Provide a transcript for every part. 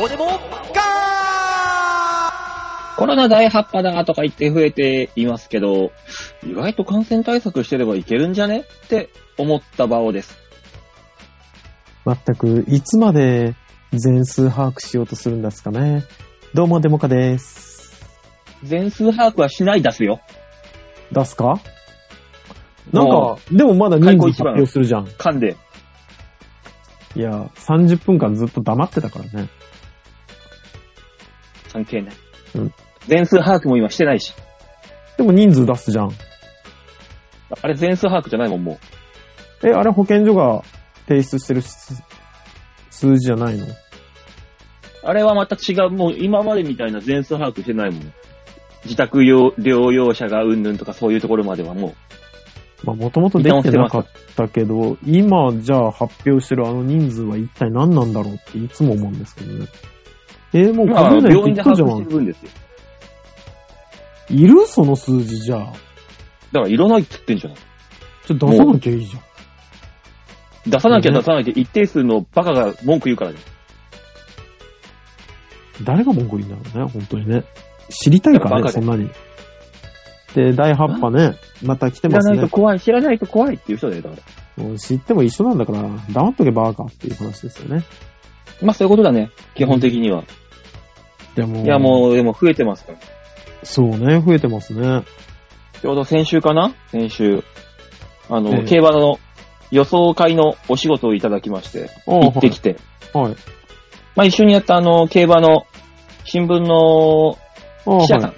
どうでもガコロナ第8波だとか言って増えていますけど、意外と感染対策してればいけるんじゃねって思った場をです。全く、いつまで全数把握しようとするんですかね。どうも、デモカです。全数把握はしないですよ。出すか？なんもか、でもまだ人数発表するじゃん。噛んで。いや、30分間ずっと黙ってたからね。関係ない。うん全数把握も今してないし。でも人数出すじゃん。あれ全数把握じゃないもん、もう。え、あれ保健所が提出してる数数字じゃないの？あれはまた違う、もう今までみたいな全数把握してないもん。自宅療療養者がうんぬんとかそういうところまではもまあ、もともとできてなかったけど、今じゃあ発表してるあの人数は一体何なんだろうっていつも思うんですけどね。えーもう、うまあ、数年病院で把握してるん。分ですよ。いる？その数字じゃあ。だからいらないって言ってんじゃん。ちょっと出さなきゃいいじゃん。出さなきゃ出さないで一定数のバカが文句言うからね。誰が文句言うんだろうね、本当にね。知りたいからね、そんなに。で、第8波ね、また来てますね知らないと。怖い、知らないと怖いっていう人だよ、だから。もう知っても一緒なんだから、黙っとけバーカっていう話ですよね。まあそういうことだね、基本的には。でも、いやもう、でも増えてますから。そうね、増えてますね。ちょうど先週かな？先週。あの、ええ競馬の予想会のお仕事をいただきまして、ああ行ってきて。はい。まあ一緒にやったあの、競馬の新聞の記者さんは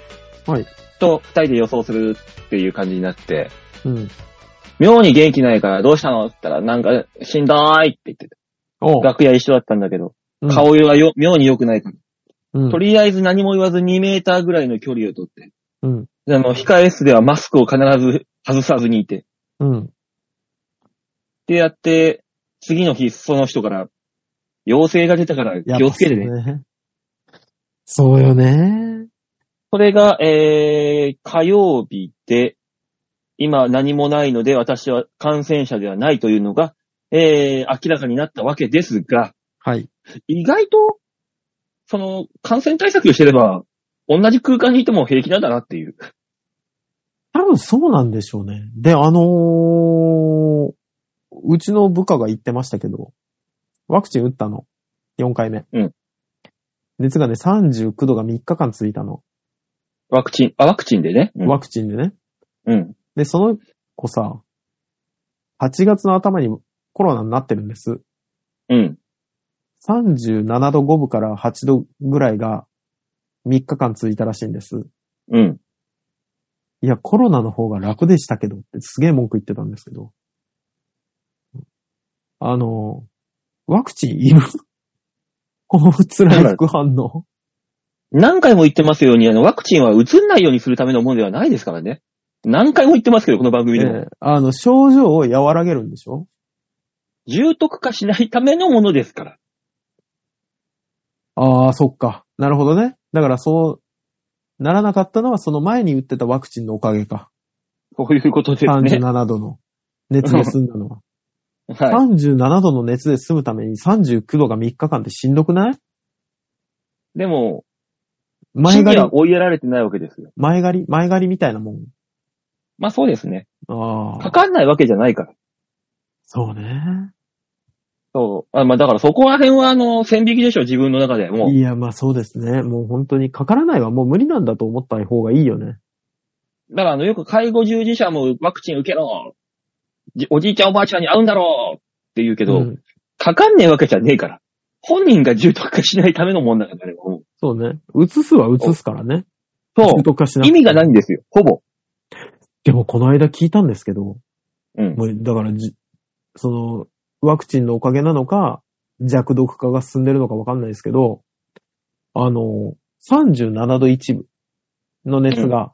い。はい。と二人で予想するっていう感じになって、うん。妙に元気ないからどうしたの？って言ったら、なんか、しんどーいって言ってて。おう楽屋一緒だったんだけど、うん顔色がよ、妙に良くないから。うん。とりあえず何も言わず2メーターぐらいの距離をとって、うん。であの、控え室ではマスクを必ず外さずにいて、うん。でやって、次の日、その人から、陽性が出たから気をつけてね。そうね。そうよね。それが、えー、火曜日で、今何もないので私は感染者ではないというのが、えー、明らかになったわけですが、はい。意外と、その、感染対策をしてれば、同じ空間にいても平気なんだなっていう。多分そうなんでしょうね。で、あのー、うちの部下が言ってましたけど、ワクチン打ったの。4回目。うん。熱がね、39度が3日間続いたの。ワクチン、あ、ワクチンでね。うん。ワクチンでね。うん。で、その子さ、8月の頭にコロナになってるんです。うん。37度5分から8度ぐらいが3日間続いたらしいんです。うん。いや、コロナの方が楽でしたけどってすげえ文句言ってたんですけど。あの、ワクチンいる？この辛い副反応？何回も言ってますように、あの、ワクチンは移んないようにするためのものではないですからね。何回も言ってますけど、この番組でも。ええあの、症状を和らげるんでしょ？重篤化しないためのものですから。ああ、そっか。なるほどね。だからそう、ならなかったのはその前に打ってたワクチンのおかげか。こういうことですね。37度の熱で済んだのは。はい。37度の熱で済むために39度が3日間ってしんどくない？でも、前借り？は、追いやられてないわけですよ。前借り、前借りみたいなもん？まあそうですね。ああ。かかんないわけじゃないから。そうね。そう。あまあだからそこら辺はあの、線引きでしょ、自分の中で。もう。いや、まあそうですね。もう本当にかからないはもう無理なんだと思った方がいいよね。だからあの、よく介護従事者もワクチン受けろ。じおじいちゃんおばあちゃんに会うんだろうって言うけど、うんかかんねえわけじゃねえから。本人が重篤化しないためのもんだからね。もうそうね。移すは移すからね。そう重。篤化しな意味がないんですよ。ほぼ。でもこの間聞いたんですけど、うん。もうだからじ、その、ワクチンのおかげなのか、弱毒化が進んでるのかわかんないですけど、あの、37度1分の熱が、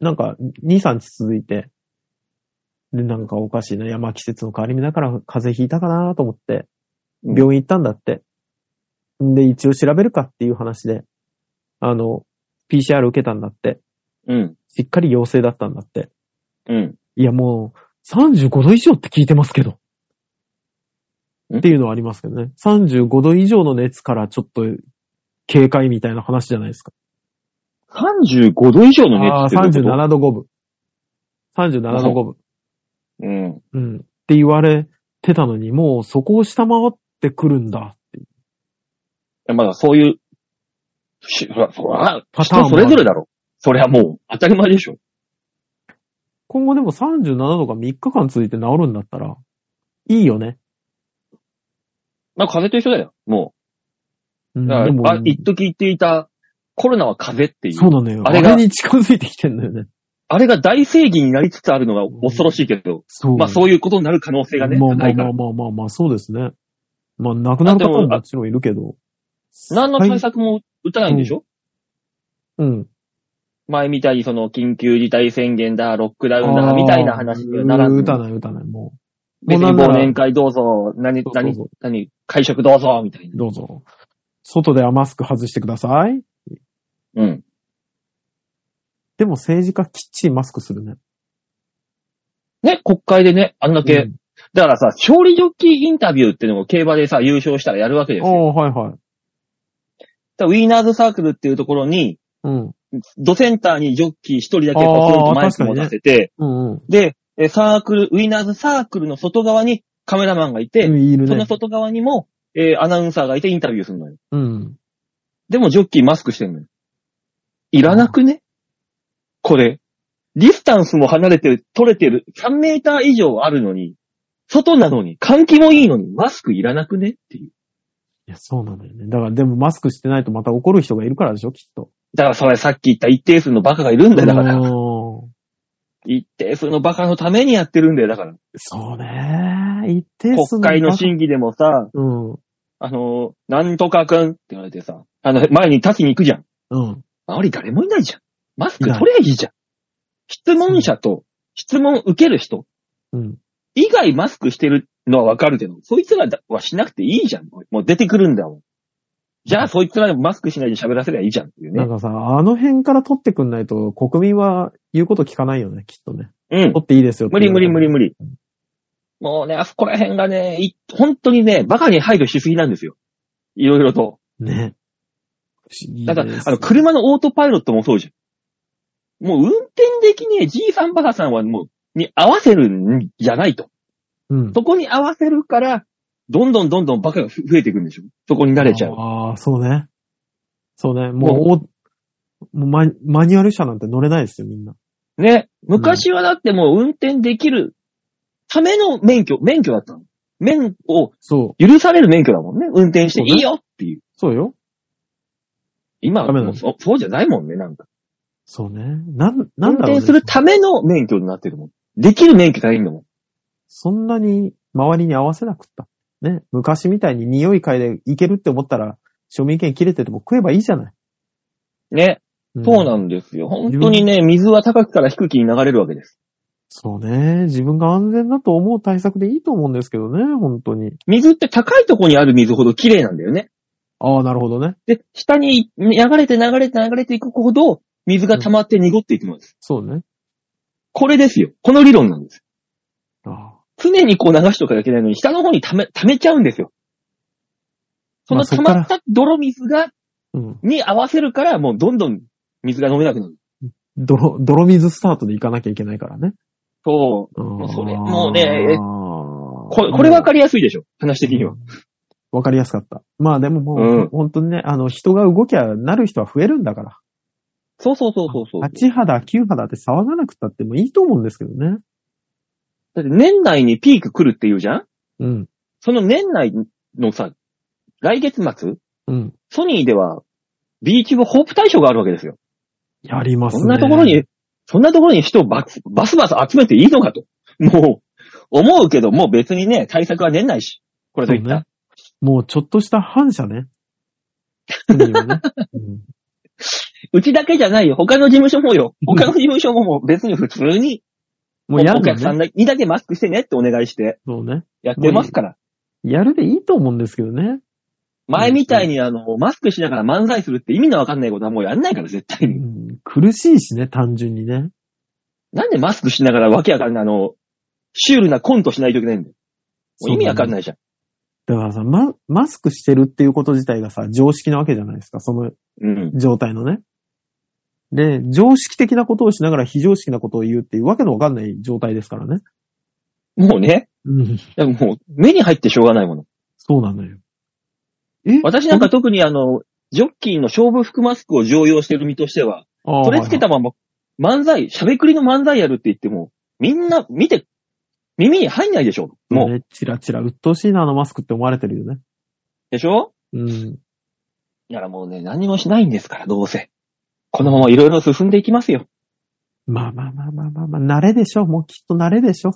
なんか2、3日続いて、で、なんかおかしいな。いや、まあ季節の変わり目だから風邪ひいたかなと思って、うん病院行ったんだって。で、一応調べるかっていう話で、あの、PCR 受けたんだって。うん。しっかり陽性だったんだって。うん。いや、もう、35度以上って聞いてますけど。っていうのはありますけどね。35度以上の熱からちょっと警戒みたいな話じゃないですか。35度以上の熱ってこ37度5分。37度5分。とうん。うん。って言われてたのに、もうそこを下回ってくるんだっていう。いやまだそういう、しそら、そら、パターンそれぞれだろ。そりゃもう、当たり前でしょ。今後でも37度が3日間続いて治るんだったら、いいよね。まあ、風邪と一緒だよ。もうんう。だからでもあ、一時言っていた、コロナは風邪っていう。そうなのよ。ああれがれに近づいてきてんだよね。あれが大正義になりつつあるのが恐ろしいけど、そう。まあそういうことになる可能性がね、まあまあ。まあまあまあまあ、そうですね。まあ、亡くなる方ももちろんいるけど。何の対策も打たないんでしょ、うん。前みたいにその緊急事態宣言だ、ロックダウンだ、みたいな話にはならずに打たない打たない、も別に忘年会どうぞ、何、何何、会食どうぞ、みたいなう。。どうぞ。外ではマスク外してください。うん。でも政治家きっちりマスクするね。ね、国会でね、あんだけ、うんだからさ、勝利ジョッキーインタビューっていうのを競馬でさ、優勝したらやるわけですよ。おー、はいはい。ウィーナーズサークルっていうところに、うん。ドセンターにジョッキー一人だけポツンとマイク持たせて、うんうん。で、えサークル、ウィーナーズサークルの外側にカメラマンがいて、いるね。その外側にも、えーアナウンサーがいてインタビューするのよ。うん。でもジョッキーマスクしてんのよ。いらなくね？これ。ディスタンスも離れてる、取れてる、3メーター以上あるのに、外なのに、換気もいいのに、マスクいらなくね？っていう。いや、そうなんだよね。だから、でもマスクしてないとまた怒る人がいるからでしょ、きっと。だからそれさっき言った一定数のバカがいるんだよ、だから。うん一定数のバカのためにやってるんだよ、だから。そうね。一定数国会の審議でもさ、うん。あのーなんとかくんって言われてさ、あの、前に立ちに行くじゃん。うん。周り誰もいないじゃん。マスク取ればいいじゃん。質問者と質問受ける人うん。以外マスクしてるのはわかるけど、そいつらはしなくていいじゃん。もう出てくるんだもん。じゃあそいつらでもマスクしないで喋らせりゃいいじゃんっていうね。なんかさ、あの辺から取ってくんないと国民は言うこと聞かないよね、きっとね。うん。取っていいですよ無理無理無理無理。理。もうね、あそこら辺がね、い本当にね、バカに配慮しすぎなんですよ。いろいろと。ね。だから、あの、車のオートパイロットもそうじゃん。もう運転できねえじいさんばあさんはもう、に合わせるんじゃないと。うん。そこに合わせるから、どんどんどんどんバカが増えていくんでしょそこに慣れちゃう。ああ、そうね。そうね。もう、おもうママニュアル車なんて乗れないですよ、みんな。ね。昔はだってもう運転できるための免許、免許だったの。免をそう。許される免許だもんね。運転していいよっていう。そうよ。今はダメなのもうそそうじゃないもんね、なんか。そうね。なん、なん運だろう、ね。転するための免許になってるもん。できる免許がいいんだもん。そんなに周りに合わせなくった。ね。昔みたいに匂い嗅いでいけるって思ったら、賞味期限切れてても食えばいいじゃない。ね。んそうなんですよ。本当にね、水は高くから低きに流れるわけです。そうね。自分が安全だと思う対策でいいと思うんですけどね、本当に。水って高いところにある水ほど綺麗なんだよね。ああ、なるほどね。で、下に流れて流れて流れていくほど、水が溜まって濁っていくのです。そうね。これですよ。この理論なんです。あ常にこう流しとかいけないのに、下の方に溜め、溜めちゃうんですよ。その溜まった泥水が、あうん。に合わせるから、もうどんどん水が飲めなくなる。泥、泥水スタートで行かなきゃいけないからね。そう。もうそれもうねここれ、これわかりやすいでしょ？話的には。わかりやすかった。まあでももう、うん本当にね、あの、人が動きゃなる人は増えるんだから。そうそうそうそうそう。8肌、9肌って騒がなくたってもいいと思うんですけどね。だって年内にピーク来るって言うじゃん？うん。その年内のさ、来月末？うん。ソニーでは、ビーチ部ホープ大賞があるわけですよ。やりますね。そんなところに、そんなところに人をバスバスバス集めていいのかと。もう、思うけど、もう別にね、対策は年内し。これといった。ねもうちょっとした反射ね。ね うんうちだけじゃないよ。他の事務所もよ。他の事務所ももう別に普通に、もうやるお客さんね。にだけマスクしてねってお願いしてそうね。やってますから。やるでいいと思うんですけどね。前みたいにあの、マスクしながら漫才するって意味のわかんないことはもうやんないから、絶対うに。ん苦しいしね、単純にね。なんでマスクしながらわけわかんないあの、シュールなコントしないといけないんだよ。もう意味わかんないじゃん。だからさ、ママスクしてるっていうこと自体がさ、常識なわけじゃないですか、そのうん。状態のね。で、常識的なことをしながら非常識なことを言うっていうわけのわかんない状態ですからね。もうね、うん。いやもう目に入ってしょうがないもの。そうなのよ。え？私なんか特にあの、ジョッキーの勝負服マスクを常用してる身としては、あーそれつけたまま漫才、しゃべくりの漫才やるって言っても、みんな見て、耳に入んないでしょもう。ね、チラチラ、鬱陶しいな、あのマスクって思われてるよね。でしょ？うん。いやもうね、何もしないんですから、どうせ。このままいろいろ進んでいきますよ。まあまあまあまあまあまあ、慣れでしょ。もうきっと慣れでしょ。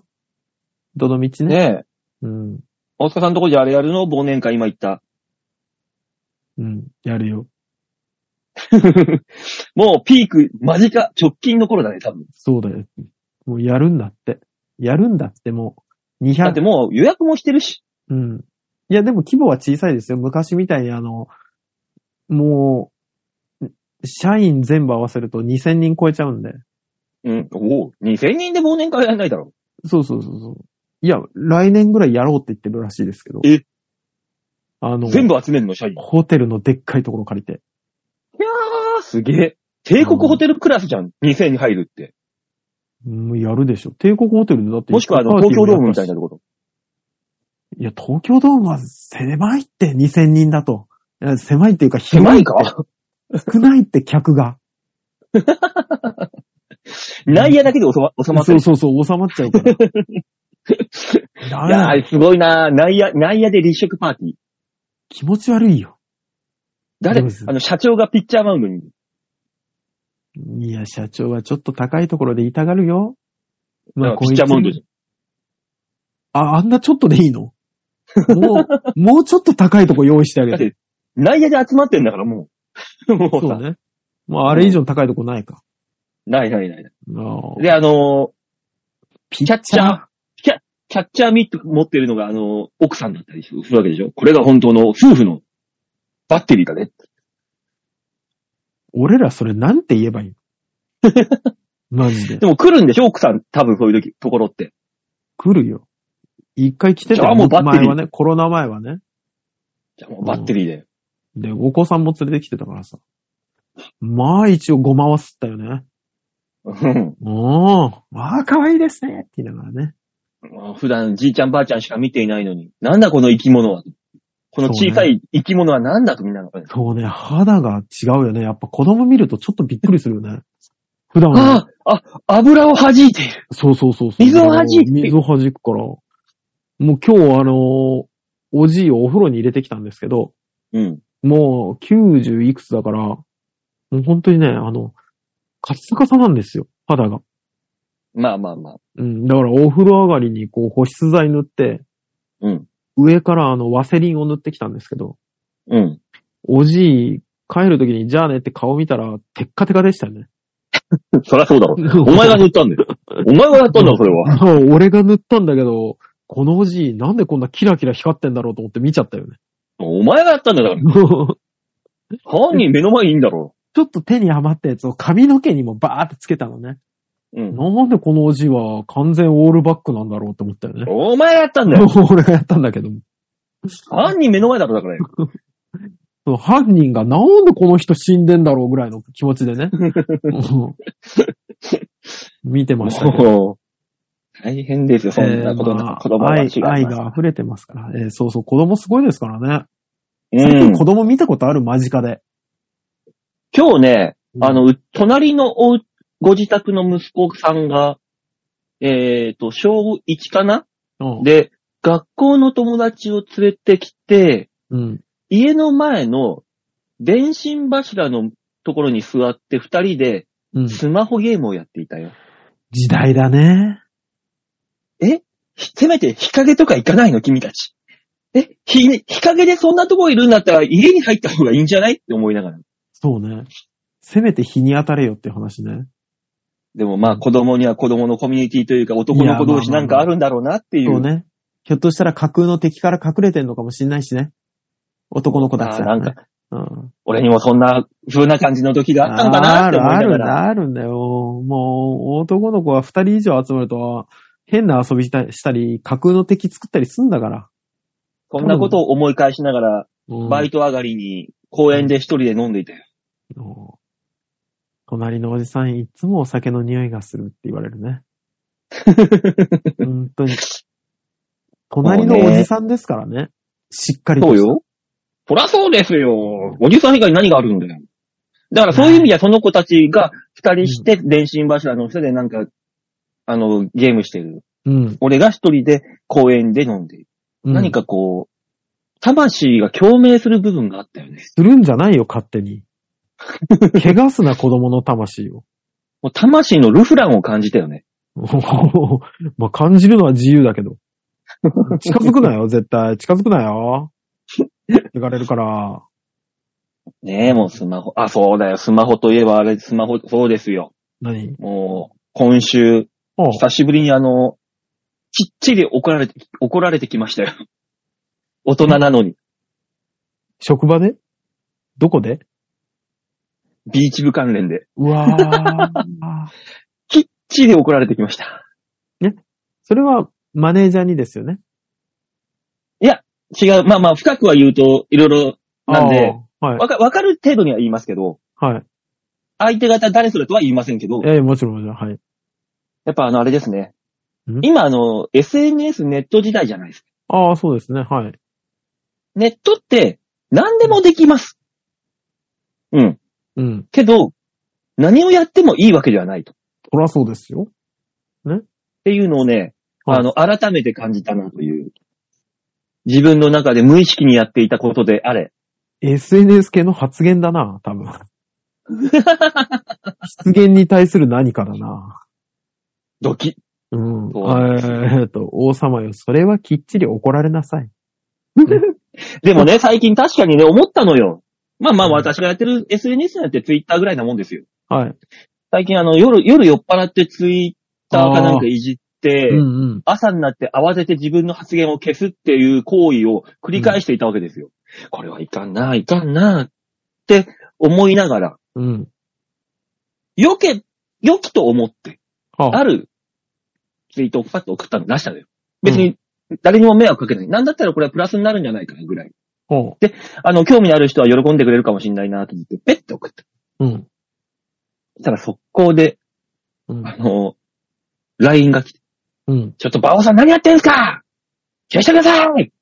どの道ね。ねえ。うん。大塚さんのとこじゃあれやるの？忘年会今言った。うん。やるよ。もうピーク間近、直近の頃だね、多分。そうだよ。もうやるんだって。やるんだってもう、200。だってもう予約もしてるし。うん。いや、でも規模は小さいですよ。昔みたいにあの、もう、社員全部合わせると2000人超えちゃうんで。うん。おお、2000人で忘年会やんないだろ。そうそうそうそう。いや、来年ぐらいやろうって言ってるらしいですけど。えあの、全部集めるの、社員。いやホテルのでっかいところ借りて。ー、すげえ。帝国ホテルクラスじゃん。2000に入るって。もうやるでしょ。帝国ホテルでだって。もしくはあの、東京ドームみたいなところ。いや、東京ドームは狭いって、2000人だと。いや狭いっていうか、狭いか？少ないって客が。内野だけで収ま収まってる。そうそうそう、収まっちゃうから。いやー、すごいなー内野、内野で立食パーティー。気持ち悪いよ。誰？どうですあの、社長がピッチャーマウンドに。いや、社長はちょっと高いところで痛がるよ。なんかピッチャーマウンドじあ、あんなちょっとでいいの？もう、もうちょっと高いとこ用意してあ。だげ。ってて、内野で集まってんだからもう。もうさ、そうね。もうあれ以上高いとこないか。ないないないない。あーで、あのーピッチャー、キャッチャーミット持ってるのが、あのー奥さんだったりするわけでしょ？これが本当の夫婦のバッテリーだね。俺らそれなんて言えばいいの？マジで？でも来るんでしょ？奥さん、多分そういう時ところって。来るよ。一回来てたあよ。もうバッテリー前はね、コロナ前はね。じゃあもうバッテリーで。で、お子さんも連れてきてたからさ。まあ一応ごまは吸ったよね。うんおー、まあ可愛いですねって言いながらね。普段じいちゃんばあちゃんしか見ていないのに、なんだこの生き物は？この小さい生き物はなんだとみんなが。そうね、肌が違うよね。やっぱ子供見るとちょっとびっくりするよね。普段はね、ああ、あ、油を弾いている。そうそうそうそう。水を弾く水を弾くから。もう今日あの、おじいをお風呂に入れてきたんですけど、うん。もう90いくつだから、もう本当にね、あの、カッサカサなんですよ、肌が。まあまあまあ。うん。だからお風呂上がりにこう保湿剤塗って、うん。上からあのワセリンを塗ってきたんですけど、うん。おじい帰るときにじゃあねって顔見たらテッカテカでしたよね。そりゃそうだろ。お前が塗ったんだよ。お前がやったんだろ、それは。俺が塗ったんだけど、このおじいなんでこんなキラキラ光ってんだろうと思って見ちゃったよね。お前がやったんだよ。だから 犯人目の前にいいんだろ。ちょっと手に余ったやつを髪の毛にもバーってつけたのね。うん。なんでこのおじいは完全オールバックなんだろうって思ったよね。お前がやったんだよ。俺がやったんだけども。犯人目の前だろ、だから よ。犯人がなんでこの人死んでんだろうぐらいの気持ちでね。うん見てましたけ大変ですよ、そんなことな、えーまあ子供た愛。愛が溢れてますから。えーそうそう、子供すごいですからね。うん子。供見たことある間近で。今日ね、あの、う隣のおうご自宅の息子さんが、えっ、と、小1かな？うん、で、学校の友達を連れてきて、うん。家の前の電信柱のところに座って二人でうん。スマホゲームをやっていたよ。時代だね。せめて日陰とか行かないの？君たち。え、日、日陰でそんなとこいるんだったら家に入った方がいいんじゃない？って思いながら。そうね。せめて日に当たれよって話ね。でもまあ子供には子供のコミュニティというか男の子同士なんかあるんだろうなっていう。そうね。ひょっとしたら架空の敵から隠れてんのかもしんないしね。男の子たちだ、ね。あーなんか、うん。俺にもそんな風な感じの時があったのかなって思いながあるあるんだ、ら。あるんだよ。もう、男の子は二人以上集まると、変な遊びしたしたり、架空の敵作ったりすんだから。そんなことを思い返しながら、うんバイト上がりに公園で一人で飲んでいたよ。の隣のおじさんいつもお酒の匂いがするって言われるね。本当に。隣のおじさんですからね。しっかりと。そうよ。そらそうですよ。おじさん以外に何があるんだよ。だからそういう意味ではその子たちが二人して電信柱の下でなんか、あの、ゲームしてる。うん。俺が一人で公園で飲んでいる。うん何かこう、魂が共鳴する部分があったよね。するんじゃないよ、勝手に。怪我すな子供の魂を。もう魂のルフランを感じたよね。まあ、感じるのは自由だけど。近づくなよ、絶対。近づくなよ。行かれるから。ねえ、もうスマホ。あ、そうだよ。スマホといえばあれ、スマホ、そうですよ。何？もう、今週、あ久しぶりにあの、きっちり怒られて、怒られてきましたよ。大人なのに。職場で？どこで？ビーチ部関連で。うわー。きっちり怒られてきました。それはマネージャーにですよね？違う。まあまあ、深くは言うと、いろいろ、なんで、あー。はい。わか、わかる程度には言いますけど、はい。相手方誰それとは言いませんけど、ええもちろん、もちろん。はい。やっぱあの、あれですねん？今あの、SNS ネット時代じゃないですか。ああ、そうですね。はい。ネットって、何でもできます。うん。うん。けど、何をやってもいいわけではないと。そらそうですよ。っていうのをね、はいあの、改めて感じたなという。自分の中で無意識にやっていたことであれ。SNS 系の発言だな、多分。失言に対する何かだな。ドキッ。うん。そうなんですよえーっと、王様よ、それはきっちり怒られなさい。でもね、最近確かにね、思ったのよ。まあまあうん私がやってる SNS なんて Twitter ぐらいなもんですよ。はい。最近あの、夜、夜酔っ払って Twitter かなんかいじって、うんうん。朝になって慌てて自分の発言を消すっていう行為を繰り返していたわけですよ。これはいかんな、いかんな、って思いながら、うん。よけ、良きと思って、はあるツイートをパッと送ったの出したのよ。別に誰にも迷惑かけない。なんだったらこれはプラスになるんじゃないかなぐらい。ほあの、興味のある人は喜んでくれるかもしれないなと思って、ペッて送った。う。うん。そしたら速攻で、うん。あの、LINE が来て、うん。ちょっとバオさん何やってんすか？消してください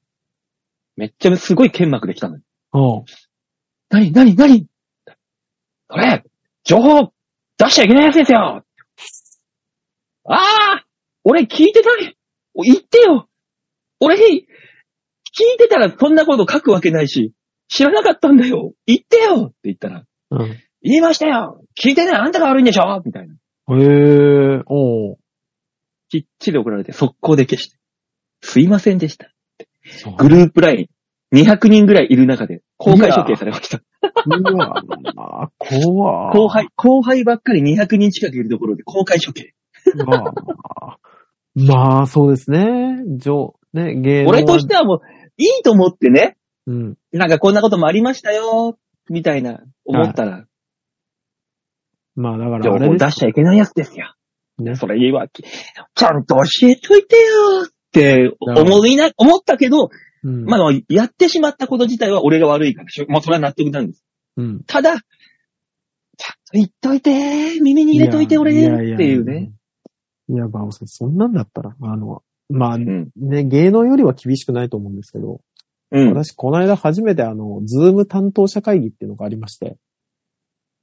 めっちゃすごい剣幕で来たのよ。ほ何？何？何？これ、情報出しちゃいけないやつですよああ俺聞いてない言ってよ俺、聞いてたらそんなこと書くわけないし、知らなかったんだよ言ってよって言ったら、う。うん。言いましたよ聞いてないあんたが悪いんでしょみたいな。へえ、おう。きっちり怒られて速攻で消して。すいませんでした。グループライン200人ぐらいいる中で公開処刑されました。うわぁ、怖後輩、後輩ばっかり200人近くいるところで公開処刑。まあ、まあ、そうですね。上、ね、芸能俺としてはもう、いいと思ってね、うん。なんかこんなこともありましたよ、みたいな、思ったら、まあ、だから情報あれです出しちゃいけないやつですよ。ね。それ言い訳。ちゃんと教えといてよって思いな、思ったけど、うん。まあ、やってしまったこと自体は俺が悪いからしょ、もうそれは納得なんです。うん。ただ、ちゃんと言っといて、耳に入れといて俺、やややっていうね。。いや、バオさん、そんなんだったら、あの、まあ、うん。ね、芸能よりは厳しくないと思うんですけど、うん。私、この間初めてあの、ズーム担当者会議っていうのがありまして、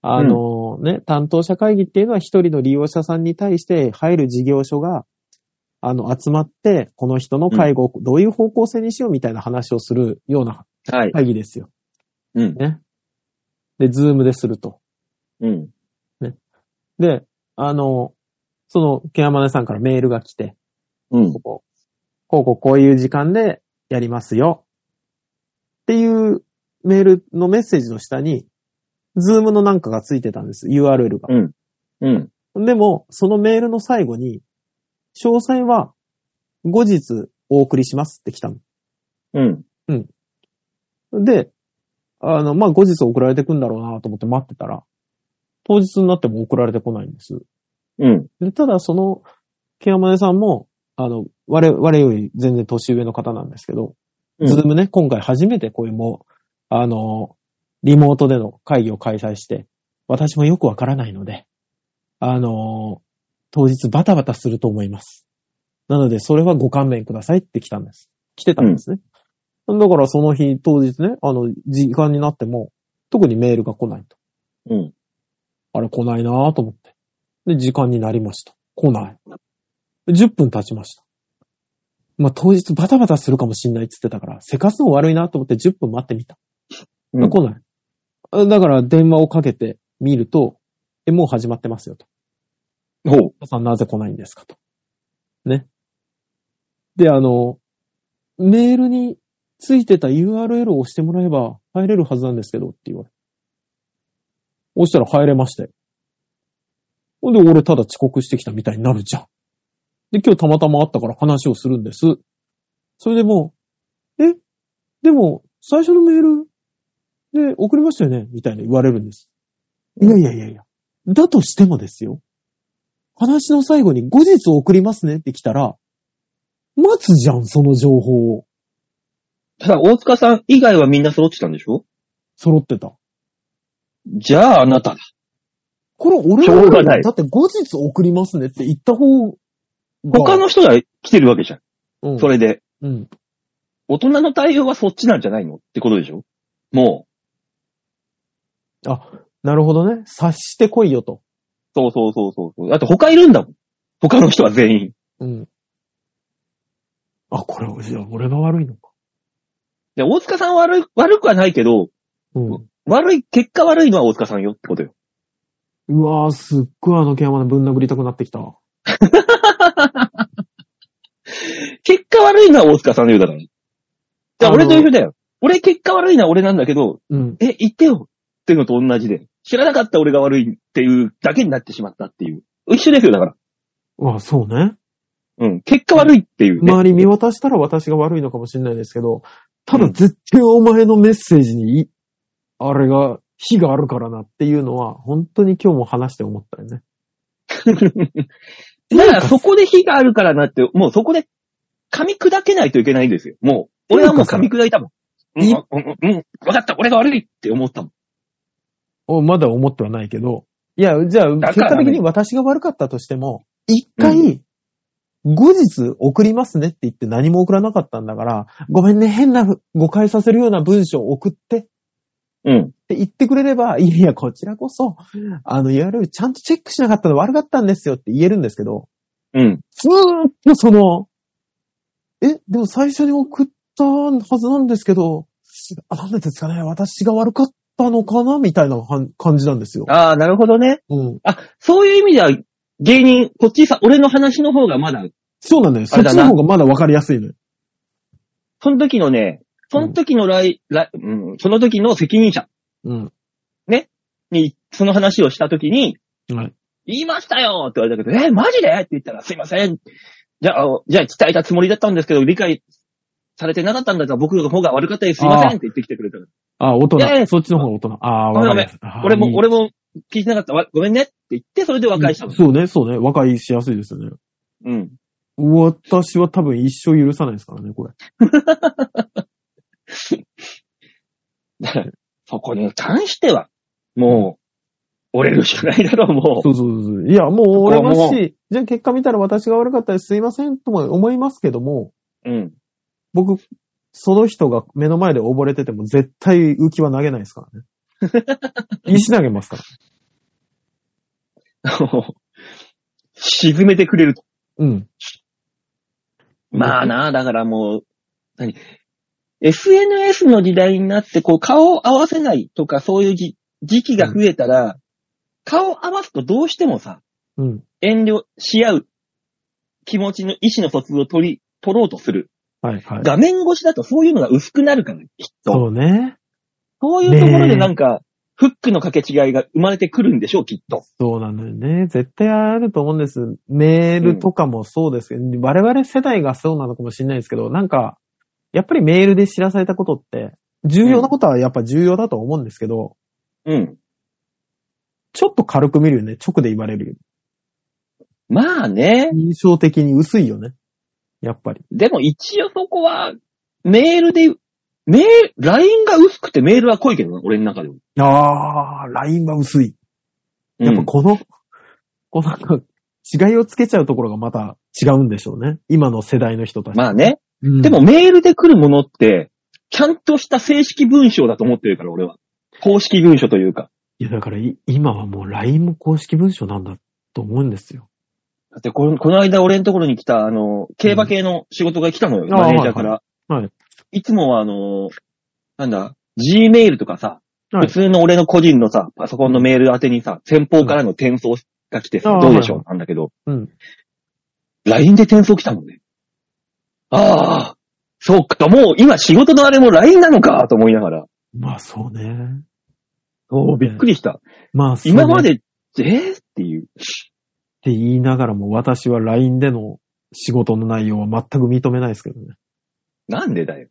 あの、ね、担当者会議っていうのは一人の利用者さんに対して入る事業所が、あの、集まって、この人の介護をどういう方向性にしようみたいな話をするようなはい。会議ですよ。うん。ね。で、ズームですると。うん。で、あの、その、ケアマネさんからメールが来て、うんこ。こ、こうこうこういう時間でやりますよ。っていうメールのメッセージの下に、ズームのなんかがついてたんです。URL が。うん。うん。でも、そのメールの最後に、詳細は後日お送りしますって来たの。うん。で、あの、まあ、後日送られてくんだろうなと思って待ってたら、当日になっても送られてこないんです。うん。でただ、その、ケアマネさんも、あの、我々、我より全然年上の方なんですけど、うんズームね、今回初めてこういうもう、あの、リモートでの会議を開催して、私もよくわからないので、あの、当日バタバタすると思います。なので、それはご勘弁くださいって来たんです。来てたんですね。だからその日、当日ね、あの、時間になっても、特にメールが来ないと。うん。あれ来ないなぁと思って。で、時間になりました。来ない。10分経ちました。まあ、当日バタバタするかもしんないって言ってたから、せかすの悪いなと思って10分待ってみた。うん来ない。あだから電話をかけてみると、え、もう始まってますよと。ほう。皆さんなぜ来ないんですかと。ね。で、あの、メールについてた URL を押してもらえば入れるはずなんですけどって言われ。押したら入れまして。ほんで、俺ただ遅刻してきたみたいになるじゃん。で、今日たまたま会ったから話をするんです。それでもう、え？でも、最初のメール？で送りましたよね？みたいな言われるんです。いやいやいやいや。だとしてもですよ。話の最後に後日送りますね？って来たら、待つじゃん、その情報を。ただ、大塚さん以外はみんな揃ってたんでしょ？揃ってた。じゃあ、あなただ。これ俺しょうがないだって後日送りますねって言った方が。他の人が来てるわけじゃん。うん、それで。うん。大人の対応はそっちなんじゃないのってことでしょ？もあ、なるほどね。察してこいよと。う。そうそうそうそうそう。だって他いるんだもん。他の人は全員。うん。あ、これ、俺が悪いのか。で、大塚さん悪い、悪くはないけど、うん。悪い、結果悪いのは大塚さんよってことよ。うわぁ、すっごいあの毛山でぶん殴りたくなってきた。結果悪いのは大塚さんのようだから。じゃあ俺と一緒だよ。俺結果悪いのは俺なんだけど、うん。え、言ってよっていうのと同じで。知らなかった俺が悪いっていうだけになってしまったっていう。一緒ですよ、だから。うわそうね。うん。結果悪いっていう、ね。周り見渡したら私が悪いのかもしれないですけど、たうんだ絶対お前のメッセージにい、あれが、火があるからなっていうのは、本当に今日も話して思ったよね。だからそこで火があるからなって、もうそこで噛み砕けないといけないんですよ。もう、俺はもう噛み砕いたもん。うん、いうん、うん、うんわかった、俺が悪いって思ったもん。おまだ思ってはないけど、いや、じゃあ、結果的に私が悪かったとしても、一回、後日送りますねって言って何も送らなかったんだから、ごめんね、変な誤解させるような文章を送ってってうん。言ってくれれば、いやいや、こちらこそ、あの、URL ちゃんとチェックしなかったの悪かったんですよって言えるんですけど、うん。ずーっとその、え、でも最初に送ったはずなんですけど、あなんでですかね私が悪かったのかなみたいな感じなんですよ。ああ、なるほどね。うん。あ、そういう意味では、芸人、こっちさ、俺の話の方がまだ、そうなんだよ。そっちの方がまだわかりやすいのよ。その時のね、その時の来、来うん、その時の責任者うん。に、その話をした時に、はい。言いましたよって言われたけど、え、マジで？って言ったら、すいません。じゃあ、あじゃあ伝えたつもりだったんですけど、理解されてなかったんだったら僕の方が悪かったです。すいませんって言ってきてくれたから。あ、大人いやい。やそっちの方が大人。ああ、ごめん俺も、俺も聞いてなかった。わごめんねって言って、それで和解したの。そうね、そうね。和解しやすいですよね。うん。私は多分一生許さないですからね、これ。だからそこに関しては、もう、折れるしかないだろう、もそうそうそう。いや、もう俺ますもし、じゃあ結果見たら私が悪かったです。すいませんとも思いますけども、う。うん。僕、その人が目の前で溺れてても絶対浮き輪投げないですからね。石投げますから。沈めてくれると。うん。まあな、だからもう、何？?SNS の時代になって、こう、顔を合わせないとか、そういうじ時期が増えたら、顔を合わすとどうしてもさ、うん。遠慮し合う気持ちの意思の疎通を取り、取ろうとする。はいはい。画面越しだとそういうのが薄くなるから、きっと。そうね。そういうところでなんか、フックの掛け違いが生まれてくるんでしょう、きっと。そうなのよね。絶対あると思うんです。メールとかもそうですけど、我々世代がそうなのかもしれないですけど、なんか、やっぱりメールで知らされたことって、重要なことはやっぱ重要だと思うんですけど、うん。ちょっと軽く見るよね。直で言われるよ。まあね。印象的に薄いよね。やっぱり。でも一応そこは、メールで、メール、LINE が薄くてメールは濃いけどな、俺の中でも。あー、ラインは薄い。やっうんぱこの、このなんか、違いをつけちゃうところがまた違うんでしょうね。今の世代の人たち。まあね。うんでも、メールで来るものって、ちゃんとした正式文章だと思ってるから、俺は。公式文書というか。いやだからい今はもう LINE も公式文書なんだと思うんですよ。だってこの、この間俺のところに来た、あの、競馬系の仕事が来たのよ、んマネージャーから。はいはいいつもはあの、なんだ、Gmail とかさ、はい普通の俺の個人のさ、パソコンのメール宛てにさ、先方からの転送が来てさ、うんどうでしょう、あなんだけど、うん。LINE で転送来たもんね。ああ、そうか、もう今仕事のあれも LINE なのか、と思いながら。まあそうね。おーびっくりした。まあそうね今まで、えー、っていう。って言いながらも私は LINE での仕事の内容は全く認めないですけどね。なんでだよ。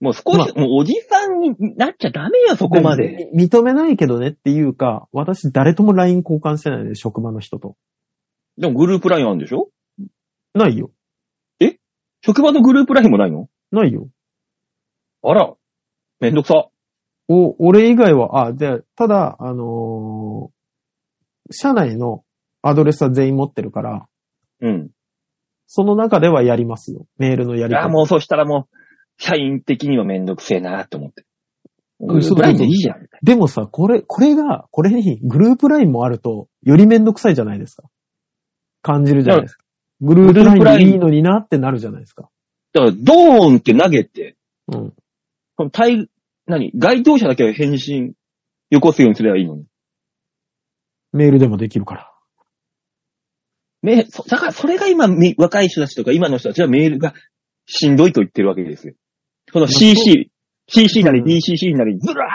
もう少し、まもうおじさんになっちゃダメよ、そこまで。み認めないけどねっていうか、私誰とも LINE 交換してないで、職場の人と。でもグループラインあるんでしょ？ないよ。職場のグループラインもないの？ないよ。あら、めんどくさ。お、俺以外は、あ、で、ただ、あのー社内のアドレスは全員持ってるから、うん。その中ではやりますよ。メールのやりあ、方。もうそしたらもう、社員的にはめんどくせえなと思って。グんループラインでいいじゃん。でもさ、これ、これが、これにグループラインもあると、よりめんどくさいじゃないですか。感じるじゃないですか。グループラインでいいのになってなるじゃないですか。だから、ドーンって投げて、うん。この対、何？該当者だけは返信、よこすようにすればいいのに。メールでもできるから。め、そだからそれが今、み若い人たちとか今の人たちはメールがしんどいと言ってるわけですよ。この CC、CC なりうん DCC なりずら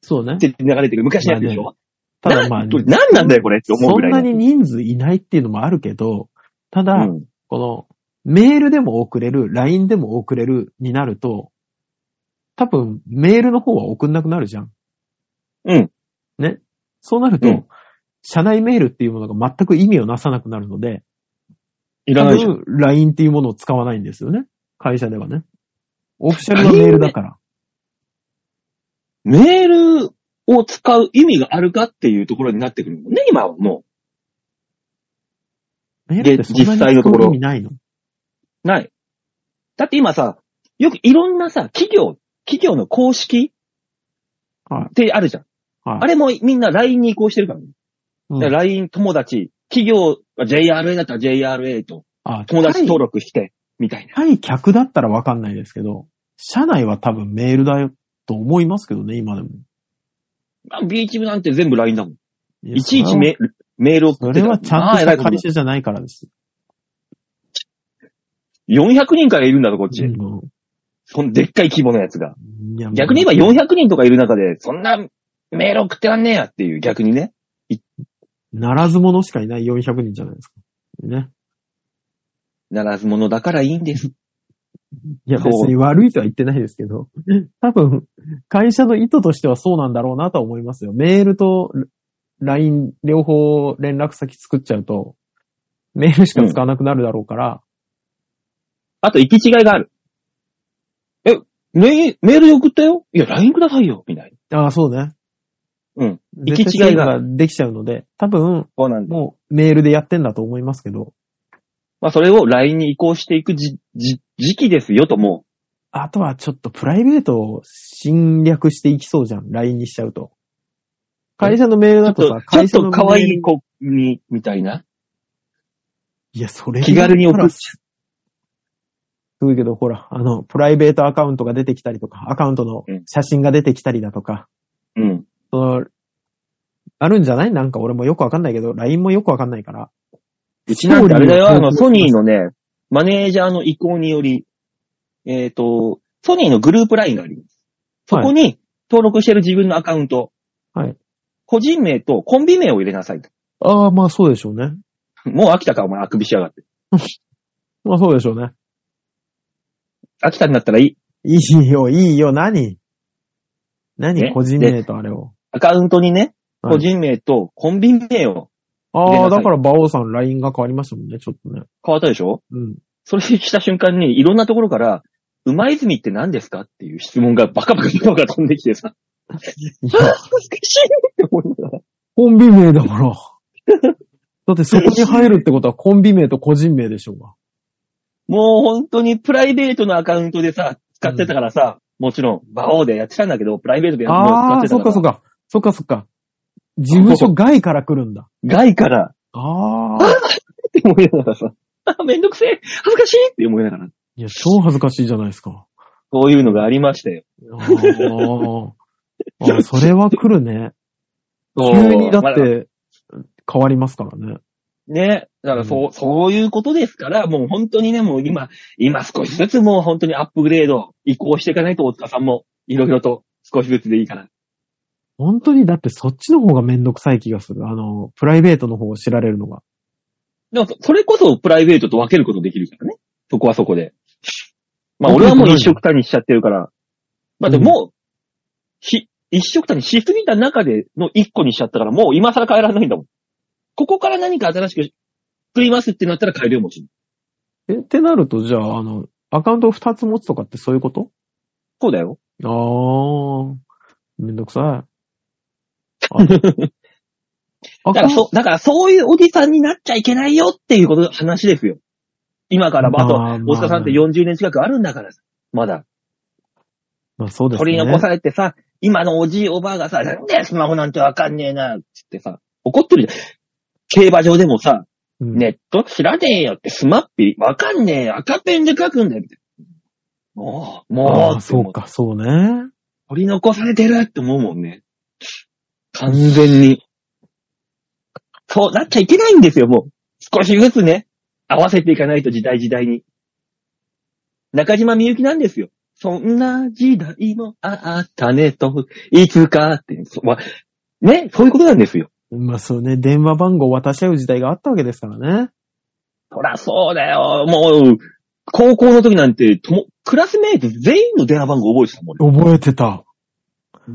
そうねーっ。て流れてる昔のやつでしょ、ただまあ、何なんだよこれって思うぐらいの。そんなに人数いないっていうのもあるけど、ただ、うんこの、メールでも送れる、LINE でも送れるになると、多分、メールの方は送んなくなるじゃん。うん。ね。そうなると、うん社内メールっていうものが全く意味をなさなくなるので、いらないじゃん。LINE っていうものを使わないんですよね。会社ではね。オフィシャルはメールだから。メールを使う意味があるかっていうところになってくるもんね、今はもメールってそんなに実際のところないの？う。ない。だって今さ、よくいろんなさ、企業、企業の公式はいってあるじゃん。はいあれもみんな LINE に移行してるからね。うん LINE 友達、企業は JRA だったら JRA とあ友達登録して、みたいな。対対客だったらわかんないですけど、社内は多分メールだよと思いますけどね、今でも。まあ、ビーチ部なんて全部 LINE だもん。いやいちいちメメールを送そってたれはちゃんとした会社じゃないからです。400人からいるんだぞ、こっち。うんそんでっかい規模のやつが。いや逆に言えば400人とかいる中で、そんなメール送ってらんねえやっていう、逆にね。ならず者しかいない400人じゃないですか。ね。ならず者だからいいんです。いや、そう別に悪いとは言ってないですけど、多分、会社の意図としてはそうなんだろうなとは思いますよ。メールと LINE 両方連絡先作っちゃうと、メールしか使わなくなるだろうから、あと、行き違いがある。え、メメールで送ったよ？いや、LINE くださいよみたいな。ああ、そうね。うん。絶対行き違いができちゃうので、多分、そうなんだ。もうメールでやってんだと思いますけど、まあ、それを LINE に移行していくじ、じ、時期ですよともあとはちょっとプライベートを侵略していきそうじゃん。LINE にしちゃうと。会社のメールだとさ、、会社のちょっと可愛い子に、みたいな？いや、それ気軽に送っすごいけど、ほら、あの、プライベートアカウントが出てきたりとか、アカウントのうん写真が出てきたりだとか、うん。その、あるんじゃない？なんか俺もよくわかんないけど、LINE もよくわかんないから。うちなんてあれだよ、あの、ソニーの。のね、マネージャーの意向により、えっ、と、ソニーのグループラインがあります。そこに登録してる自分のアカウント、はい。個人名とコンビ名を入れなさいと。ああ、まあそうでしょうね。もう飽きたか、お前、あくびしやがって。まあそうでしょうね。飽きたになったらいい。いいよ、いいよ、何？何？ね？個人名とあれを。アカウントにね、はい個人名とコンビ名をああ、だから馬王さん LINE が変わりましたもんね、ちょっとね。変わったでしょ？うん。それした瞬間にいろんなところから、馬泉って何ですか？っていう質問がバカバカバカバカ飛んできてさ、いあや、恥ずかしいって思いながら。コンビ名だから。だってそこに入るってことはコンビ名と個人名でしょうが。もう本当にプライベートのアカウントでさ、使ってたからさ、もちろん、馬王でやってたんだけど、プライベートでやもう使ああ、ってたから。そっかそっか。そっかそっか。事務所外から来るんだ。外から、ああ。って思いながらさ、あ、めんどくせえ恥ずかしいって思いながら、いや、超恥ずかしいじゃないですか。そういうのがありましたよ。あーあ。それは来るね。急にだっまあて変わりますからね。ね。だからそう、そういうことですから、もう本当にね、もう今、今少しずつもう本当にアップグレード、移行していかないと、大塚さんも、いろいろと少しずつでいいから。本当にだってそっちの方がめんどくさい気がする。あの、プライベートの方を知られるのが。でも、それこそプライベートと分けることできるからね。そこはそこで。まあ、俺はもう一色単にしちゃってるから。まあ、でもひ、一色単にしすぎた中での一個にしちゃったから、もう今更変えられないんだもん。ここから何か新しく作りますってなったら変えるよ、もちろん。え、ってなると、じゃあ、あの、アカウントを2つ持つとかってそういうこと？そうだよ。あー。めんどくさい。だからそ、だからそういうおじさんになっちゃいけないよっていうこと、話ですよ。今から、まあ、あと、大塚さんって40年近くあるんだからさ。まだ。まあそうですね。取り残されてさ、今のおじいおばあがさ、なんでスマホなんてわかんねえな、つってさ、怒ってるじゃん。競馬場でもさ、うんネット知らねえよってスマッピー、わかんねえよ、赤ペンで書くんだよ、みたいな。もう、もう、そうか、そうね。取り残されてるって思うもんね。完全に。そうなっちゃいけないんですよ、もう。少しずつね、合わせていかないと時代時代に。中島みゆきなんですよ。そんな時代もあったねと、いつかって、そまあね、そういうことなんですよ。まあそうね、電話番号渡し合う時代があったわけですからね。そらそうだよ。もう、高校の時なんて、とも、クラスメイト全員の電話番号覚えてたもん。覚えてた。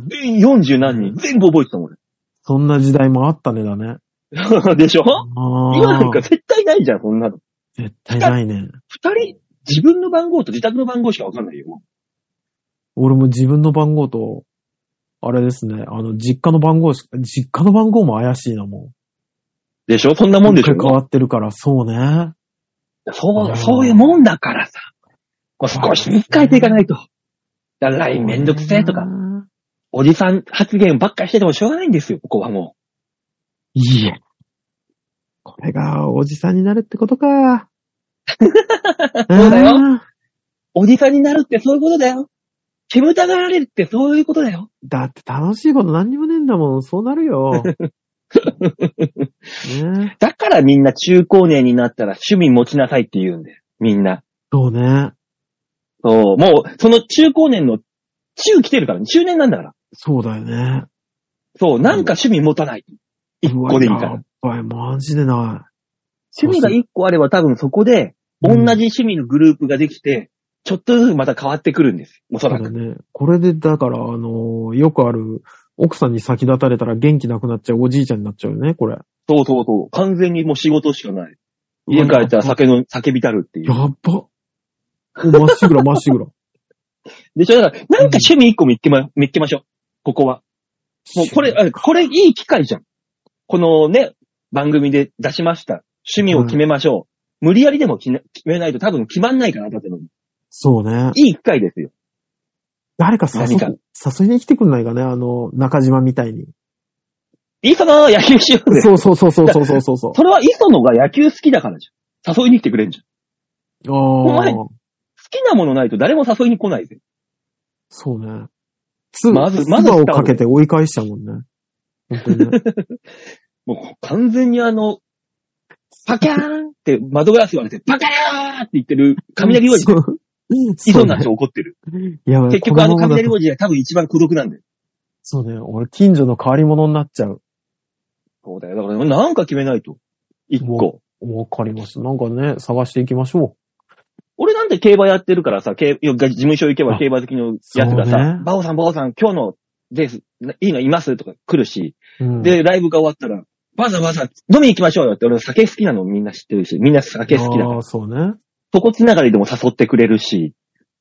全員40何人、全部覚えてたもん。そんな時代もあったねだね。でしょ？あ今なんかあ。絶対ないじゃん、そんなの。絶対ないね。二人、自分の番号と自宅の番号しかわかんないよ。俺も自分の番号と、あれですね、あの、実家の番号しか、実家の番号も怪しいな、もでしょ？そんなう。もんでしょ？変わってるから、そうね。そう、そういうもんだからさ。こう少しずつ変えていかないと。だから LINE めんどくせえとか、おじさん発言ばっかりしててもしょうがないんですよ、ここはもいいえ。これがおじさんになるってことか。そうだよ。おじさんになるってそういうことだよ。煙たがられるってそういうことだよ。だって楽しいこと何にもねえんだもん。そうなるよ。ねだからみんな中高年になったら趣味持ちなさいって言うんだよ。みんな。そうね。そう、もう、その中高年の中来てるから、中年なんだから。そうだよね。そう、なんか趣味持たない。一個でいいから。やっぱりマジでな趣味が一個あれば多分そこで、同じ趣味のグループができて、ちょっとずつまた変わってくるんです。おい。そらく。ね。これで、だから、あのーよくある、奥さんに先立たれたら元気なくなっちゃうおじいちゃんになっちゃうよね、これ。そうそうそう。完全にもう仕事しかない。家帰ったら酒の、酒びたるっていう。やっば。まっしぐら、まっしぐら。でしょだから、なんか趣味一個見っけま、見っけましょう。ここは。もうこれ、あこれいい機会じゃん。このね、番組で出しました。趣味を決めましょう。無理やりでも決め決めないと多分決まんないから、だっての。そうね。いい機会ですよ。誰か誘か誘いに来てくんないかね、あの、中島みたいに。磯野か野球しようぜ。そうそうそうそうそうそうそう。それは磯野が野球好きだからじゃん。誘いに来てくれんじゃん。お前好きなものないと誰も誘いに来ないぜ。そうね。つ、まず、まず、をかけて追い返しちゃうもんね。ね もう完全にあの、パキャーンって窓ガラス言われて、パキャーンって言ってる 雷王子。でそうなって怒ってる。いや、結局あの雷王子が多分一番孤独なんだよ。そうね。俺、近所の変わり者になっちゃう。そうだよ。だからなんか決めないと。一個。わかりました。なんかね、探していきましょ俺なんて競馬やってるからさ、競事務所行けばあ競馬好きのやつがさね、バオさんバオさん今日のレース、いいのいます？とか来るし、う。うん、で、ライブが終わったら、バオさんバオさん飲みに行きましょうよって俺酒好きなのみんな知ってるし、みんな酒好きだからああ、そうね。そこつながりでも誘ってくれるし、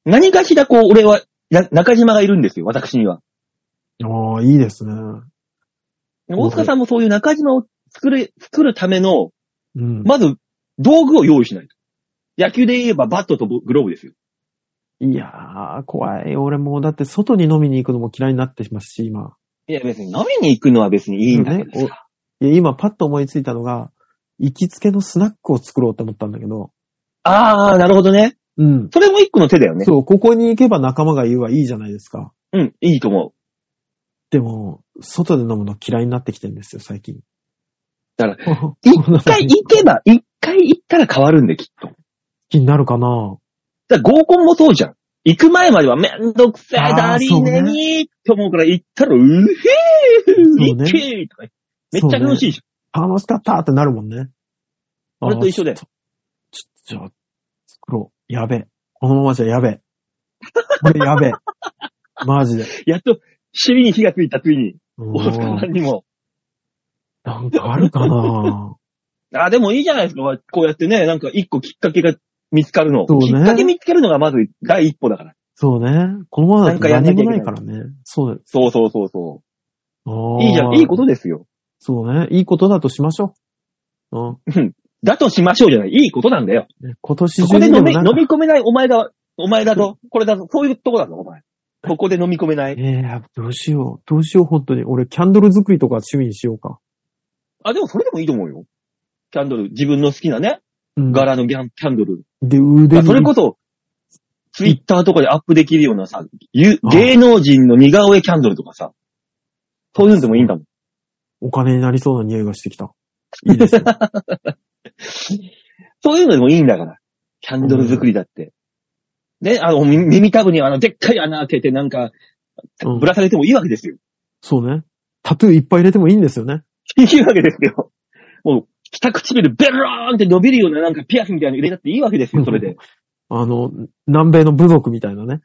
何かしらこう、俺は、な中島がいるんですよ、私には。ああ、いいですね。大塚さんもそういう中島を作る、作るための、うん。まず、道具を用意しないと。野球で言えばバットとグローブですよ。いやー、怖い。俺もうだって外に飲みに行くのも嫌いになってますし、今。いや、別に飲みに行くのは別にいいんだけどねさ。いや、今パッと思いついたのが、行きつけのスナックを作ろうって思ったんだけど。ああ、なるほどね。うん。それも一個の手だよね。そう、ここに行けば仲間が言うはいいじゃないですか。うん、いいと思う。でも、外で飲むの嫌いになってきてるんですよ、最近。だから 一回行けば、一回行ったら変わるんで、きっと。気になるかなだから合コンもそうじゃん。行く前まではめんどくさい、あーダリーネにーって思うから行ったら、うへーそうね行けーとかめっちゃ楽しいじ楽しかったってなるもんね。ゃん。俺と一緒で。ちょちょ、じゃあ、作ろう。やべえ。このままじゃやべえ。これやべえ。マジで。やっと、尻に火がついたついに、う大塚さんにも。なんかあるかなあ、でもいいじゃないですか。こうやってね、なんか一個きっかけが見つかるの。そうねきっかけ見つけるのがまず第一歩だから。そうね。このままだとなんかやんな何もないからね。そうそうそうそうそう。いいじゃん。いいことですよ。そうね。いいことだとしましょう。うん。だとしましょうじゃない。いいことなんだよ。ね今年こ中こで飲み、飲み込めないお前だ、お前だぞ。これだぞ。そういうとこだぞ、お前。ここで飲み込めない？ええどうしよう。どうしよう、本当に。俺、キャンドル作りとか趣味にしようか。あ、でもそれでもいいと思うよ。キャンドル。自分の好きなね、うん。柄のギャンキャンドル。で、腕に。それこそ、ツイッターとかでアップできるようなさ、ゆあ芸能人の似顔絵キャンドルとかさ、そういうのでもいいんだもん。お金になりそうな匂いがしてきた。いいですね。そういうのでもいいんだから。キャンドル作りだって。で、あの、耳耳たぶにあの、でっかい穴開けてなんか、うんぶら下げてもいいわけですよ。そうね。タトゥーいっぱい入れてもいいんですよね。いいわけですよ。もう、下唇ベローンって伸びるようななんかピアスみたいなの入れたっていいわけですよ、それで。あの、南米の部族みたいなね。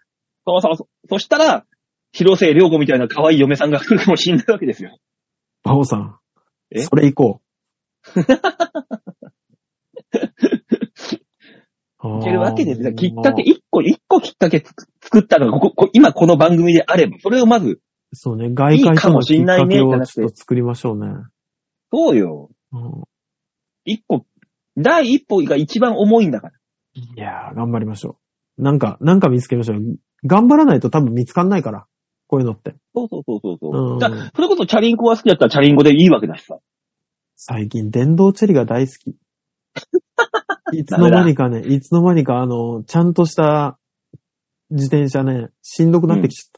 そうそうそう。そしたら、広瀬良子みたいな可愛い嫁さんが来るかもしれないわけですよ。バオさん。え？それ行こう。いけるわけですよ。きっかけ、一個、一個きっかけつ作ったのが、ここ、こ今この番組であれば、それをまず、そうね。外界とのきっかけをちょっと作りましょうね。そうよ。うん一個、第一歩が一番重いんだから。いやー、頑張りましょう。なんか、なんか見つけましょう。頑張らないと多分見つかんないから。こういうのって。そうそうそうそうそう。うんだそれこそチャリンコが好きだったらチャリンコでいいわけだしさ。最近、電動チェリが大好き。いつの間にかね、いつの間にか、あの、ちゃんとした自転車ね、しんどくなってきち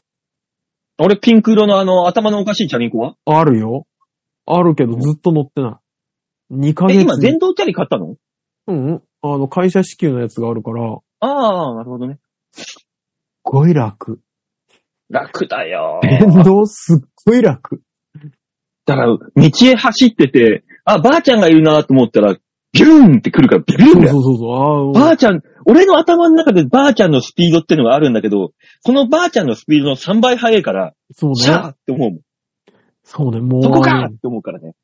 俺ピンク色のあの、頭のおかしいチャリンコは？ゃった。あるよ。あるけど、ずっと乗ってない。2ヶえ、月。今電動チャリ買ったの？うん。あの、会社支給のやつがあるから、ああ、なるほどね。すっごい楽。楽だよ。電動すっごい楽。だから、道へ走ってて、あ、ばあちゃんがいるなと思ったら、ビューンって来るからビビるんだよ。そうそうそうそう。ああ、ばあちゃん、俺の頭の中でばあちゃんのスピードってのがあるんだけど、そのばあちゃんのスピードの3倍速いから、そうシャーね。って思うもん。そうね、もう。そこかって思うからね。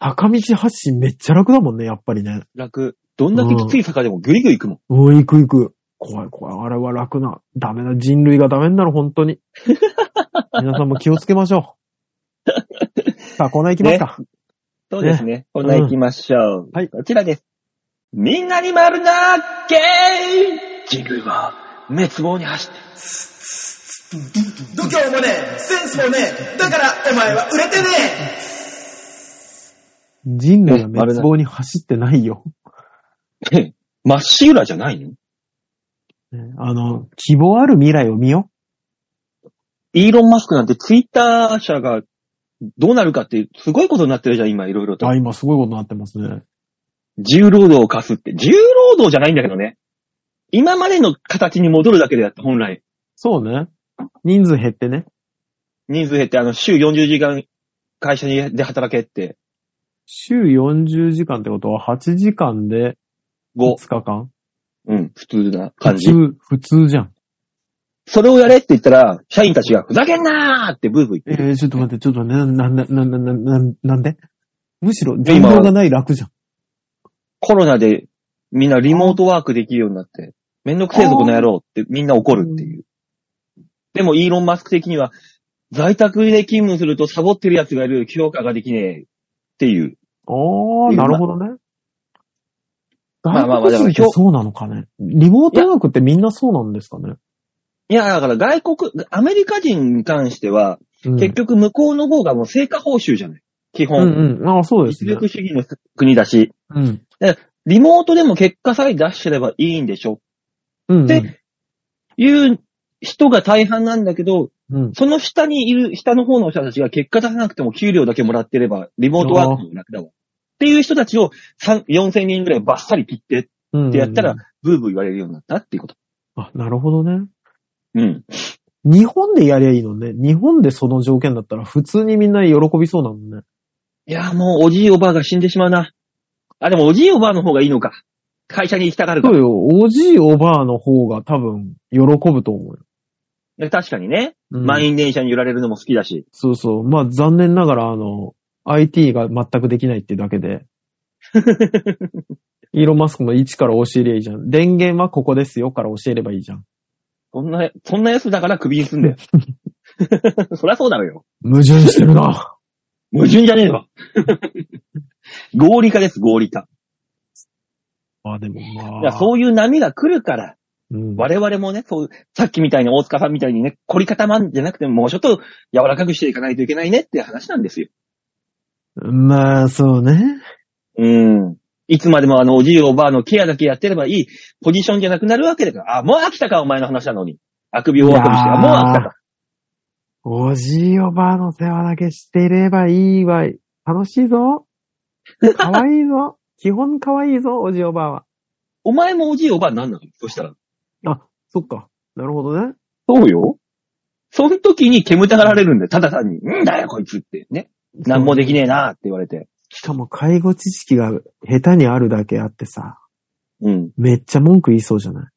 坂道発進めっちゃ楽だもんね、やっぱりね。楽。どんだけきつい坂でもグイグイ行くもん。うん、行く行く。怖い怖い。あれは楽な。ダメだ。人類がダメになる、本当に。皆さんも気をつけましょう。さあ、コーナー行きますか。そうですね。こんな行きましょう。はいこちらです。みんなに丸投げ人類は滅亡に走って度胸もねえ、センスもねえ、だからお前は売れてね人類が滅亡に走ってないよ。えまっしぐらじゃないの？ねあの、希望ある未来を見よイーロン・マスクなんてツイッター社がどうなるかってすごいことになってるじゃん、今いろいろう。とあ、。今すごいことになってますね。重労働を課すって。重労働じゃないんだけどね。今までの形に戻るだけであって、本来。そうね。人数減ってね。人数減って、あの、週40時間会社にで働けって、週40時間ってことは8時間で5 5。日間？うん、普通な感じ。普通、普通じゃん。それをやれって言ったら、社員たちが、ふざけんなーってブーブー言ってえー、ちょっと待って、ちょっとね、な、な、な、な、な、な、なんで？むしろ、人道がない楽じゃん。コロナでみんなリモートワークできるようになって、めんどくせえぞ、この野郎ってみんな怒るっていう。でも、イーロン・マスク的には、在宅で勤務するとサボってる奴がいる、評価ができねえっていう。ああ、なるほどね。まあまあまあそうなのかね。リモートワークってみんなそうなんですかね？いや、だから外国、アメリカ人に関しては、うん結局向こうの方がもう成果報酬じゃない。基本。うんうん。ああ、そうですね。実力主義の国だし、うん。リモートでも結果さえ出してればいいんでしょうんうん。でいう人が大半なんだけど、うん。その下にいる、下の方の人たちが結果出さなくても給料だけもらってれば、リモートワークも楽だわ。っていう人たちを3 4000人ぐらいバッサリ切ってっうん。てやったら、ブーブー言われるようになったっていうこと。あ、なるほどね。うん。日本でやりゃいいのね。日本でその条件だったら普通にみんな喜びそうなのね。いや、もうおじいおばあが死んでしまうな。あ、でもおじいおばあの方がいいのか。会社に行きたがるから。そうよ。おじいおばあの方が多分喜ぶと思うよ。で確かにね、うん満員電車に揺られるのも好きだし。そうそう。まあ残念ながらあの、IT が全くできないってだけで。イーロンマスクも1から教えりゃいいじゃん。電源はここですよから教えればいいじゃん。そんな、そんなやつだから首にすんだよ。そりゃそうだろうよ。矛盾してるな。矛盾じゃねえわ。合理化です、合理化。あ、でもまあ。いや、そういう波が来るから、うん。我々もね、そう、さっきみたいに大塚さんみたいにね、凝り固まんじゃなくても、もうちょっと柔らかくしていかないといけないねって話なんですよ。まあ、そうね。うん。いつまでもあの、おじいおばあのケアだけやってればいい、ポジションじゃなくなるわけだから。あ、もう飽きたか、お前の話なのに。あくびをあくびして。あもう飽きたか。おじいおばあの世話だけしていればいいわい。楽しいぞ。かわいいぞ。基本かわいいぞ、おじいおばあは。お前もおじいおばあなんなの？そしたら。あ、そっか。なるほどね。そうよ。その時に煙たがられるんだよ。ただ単に。んだよ、こいつって。ね。なんもできねえなって言われて。しかも介護知識が下手にあるだけあってさ、うん。めっちゃ文句言いそうじゃな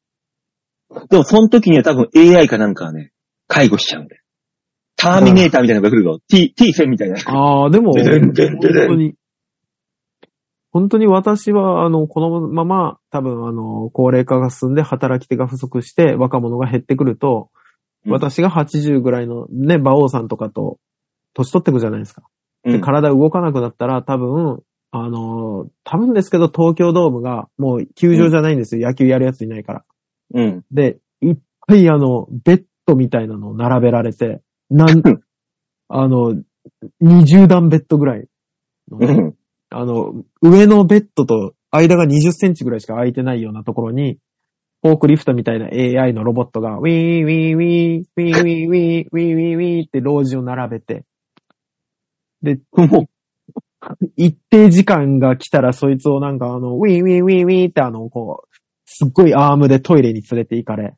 い？でも、その時には多分 AI かなんかはね、介護しちゃうんだよ。ターミネーターみたいなのが来るぞ。T、T1000 みたいな。ああ、でも、本当に、本当に私は、あの、このまま、多分、あの、高齢化が進んで働き手が不足して若者が減ってくると、うん私が80ぐらいのね、馬王さんとかと、年取ってくじゃないですか。で、うん。体動かなくなったら、多分、あの、多分ですけど、東京ドームが、もう球場じゃないんですよ。野球やるやついないから。うん。で、いっぱいあの、ベッドみたいなのを並べられて、なん、あの、20段ベッドぐらいのね、うん。あの、上のベッドと間が20センチぐらいしか空いてないようなところに、フォークリフトみたいな AI のロボットが、ウィーウィーウィー、ウィーウィーウィー、ウィーウィーウィーって老人を並べて、で、も一定時間が来たらそいつをなんかあの、ウィーウィーウィーウィーってあの、こう、すっごいアームでトイレに連れて行かれ、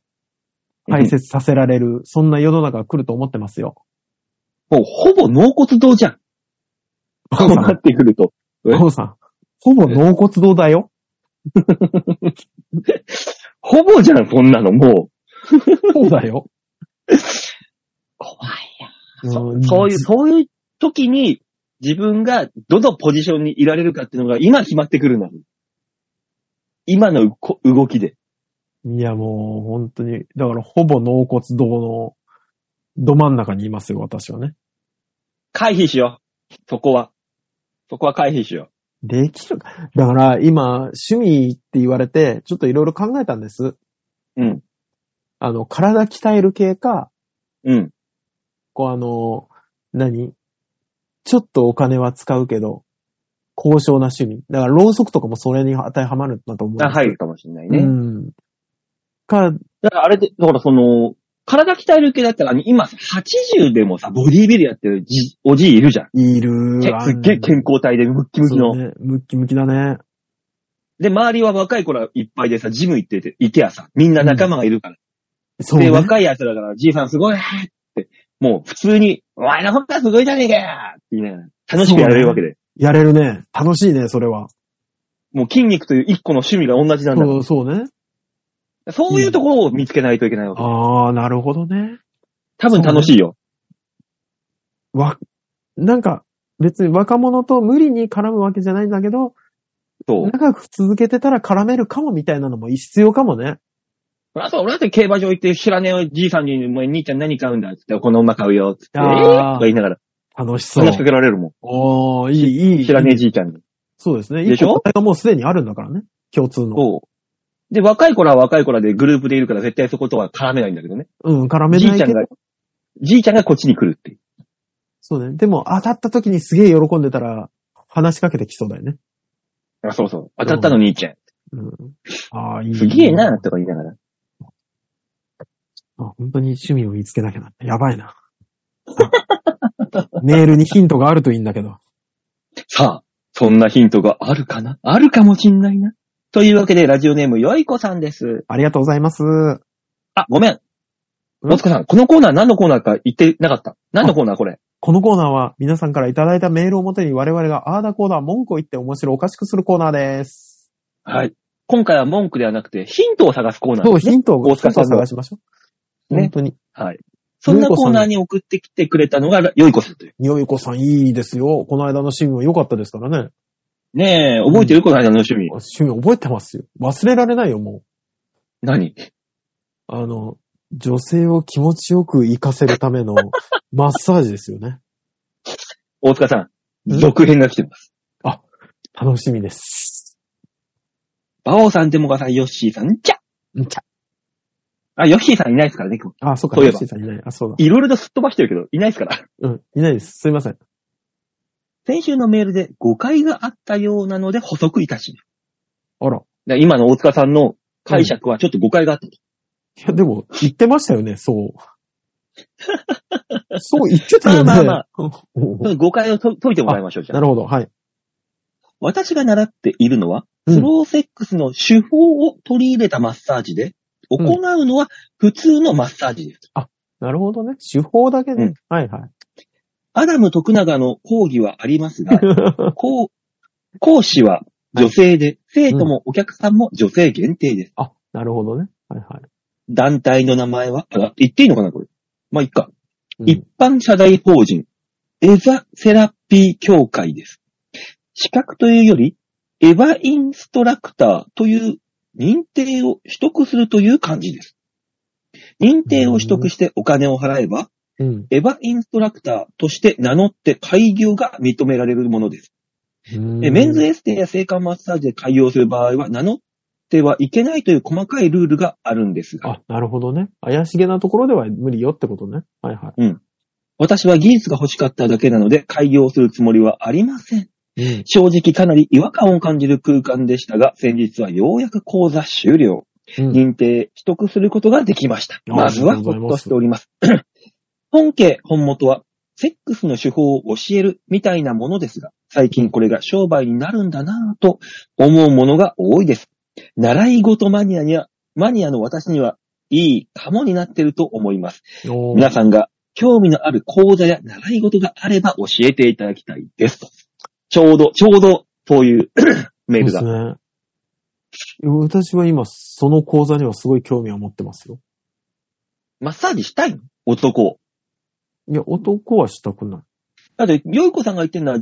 う、排泄させられる、そんな世の中が来ると思ってますよ。もうほぼ納骨堂じゃん。こうなってくると。父さん、ほぼ納骨堂だよ。ほぼじゃん、そんなの、も そうだよ。う。怖いそうんそういう、そういう時に自分がどのポジションにいられるかっていうのが今決まってくるんだ。今のこ動きで。いや、もう、本当に、だから、ほぼ納骨堂の、ど真ん中にいますよ、私はね。回避しよう。そこは。そこは回避しよできるか。だから、今、趣味って言われて、ちょっといろいろ考えたんです。う。うん。あの、体鍛える系か、うん。こう、あの、何？ちょっとお金は使うけど、高尚な趣味。だから、ろうそくとかもそれに当てはまるんだと思うあ、入るかもしれないね。うん。か、だからあれで、だからその、体鍛える系だったら、今さ、80でもさ、ボディービルやってるじおじいいるじゃん。いるけすっげえ健康体でムッキムキの。そうね。ムッキムキだね。で、周りは若い頃いっぱいでさ、ジム行ってて、いてやさ、みんな仲間がいるから。で、そうね。若い奴だから、じいさんすごいもう普通に、お前の方がすごいじゃねえかよって言いながら、楽しくやれるわけで。やれるね。楽しいね、それは。もう筋肉という一個の趣味が同じなんだ。そう、そうね。そういうところを見つけないといけないわけ。ああ、なるほどね。多分楽しいよ。わ、なんか、別に若者と無理に絡むわけじゃないんだけど、そう。長く続けてたら絡めるかもみたいなのも必要かもね。あと、俺だって競馬場行って知らねえじいさんに、もう兄ちゃん何買うんだっつって、この馬買うよっつって、えー、とか言いながら楽しそう話し。かけられるもん。おー、いい、いい。知らねえじいちゃんに。そうですね。でしょ？がもうすでにあるんだからね。共通の。そう。で、若い頃は若い頃でグループでいるから絶対そことは絡めないんだけどね。うん、絡めないけどじいちゃんが。、じいちゃんがこっちに来るっていう。そうね。でも、当たった時にすげえ喜んでたら、話しかけてきそうだよね。あ、そうそう。当たったの兄ちゃん。うん。ああ、いい。すげえな、とか言いながら。あ、本当に趣味を見つけなきゃな。やばいな。あ メールにヒントがあるといいんだけど。さあ、そんなヒントがあるかな？あるかもしんないな。というわけで、ラジオネーム、よいこさんです。ありがとうございます。あ、ごめん。ん？大塚さん、このコーナー何のコーナーか言ってなかった？何のコーナーこれ？このコーナーは皆さんからいただいたメールをもとに我々があーだコーナー文句を言って面白おかしくするコーナーです。はい。今回は文句ではなくて、ヒントを探すコーナーそう、です、ね。ヒントを探しましょう。ね本当に。はい。そんなコーナーに送ってきてくれたのが、よいこさんという。よいこさんいいですよ。この間の趣味も良かったですからね。ねえ、覚えてるこの間の趣味。趣味覚えてますよ。忘れられないよ、も何？う。あの、女性を気持ちよく活かせるための マッサージですよね。大塚さん、ん続編が来てます。楽しみです。バオさん、デモカさん、ヨッシーさん、じゃんちゃ。あ、ヨッシーさんいないですからね、今日あ、そうか、そういえばヨッシーさんいない。あ、そうだ。いろいろとすっ飛ばしてるけど、いないですから。うん、いないです。すいません。先週のメールで誤解があったようなので補足いたします。あら。で今の大塚さんの解釈はちょっと誤解があったと。いや、でも、言ってましたよね、そう。そう言ってたよね。まあまあまその誤解をと解いてもらいましょう、じゃあ。なるほど、はい。私が習っているのは、うんスローセックスの手法を取り入れたマッサージで、行うのは普通のマッサージです。なるほどね。手法だけね。うんはいはい。アダム徳永の講義はありますが、講講師は女性で、生徒もお客さんも女性限定です。あ、なるほどね。はいはい。団体の名前は、あ、言っていいのかなこれ。まあ、いっか。うん一般社大法人、エザセラピー協会です。資格というより、エヴァインストラクターという認定を取得するという感じです。認定を取得してお金を払えば、うん。エヴァインストラクターとして名乗って開業が認められるものです。メンズエステや性感マッサージで開業する場合は、名乗ってはいけないという細かいルールがあるんですが、あ、なるほどね。怪しげなところでは無理よってことね。はいはい。私は技術が欲しかっただけなので開業するつもりはありません。うん。正直かなり違和感を感じる空間でしたが、先日はようやく講座終了。うん認定、取得することができました。あまずはほっとしております。本家、本元は、セックスの手法を教えるみたいなものですが、最近これが商売になるんだなぁと思うものが多いです。習い事マニアには、マニアの私には、いいかもになってると思います。皆さんが興味のある講座や習い事があれば教えていただきたいですと。ちょうど、ちょうど、そういう メールが。そうですね。私は今、その講座にはすごい興味を持ってますよ。マッサージしたいの？男。いや、男はしたくない。だって、よいこさんが言ってるのは、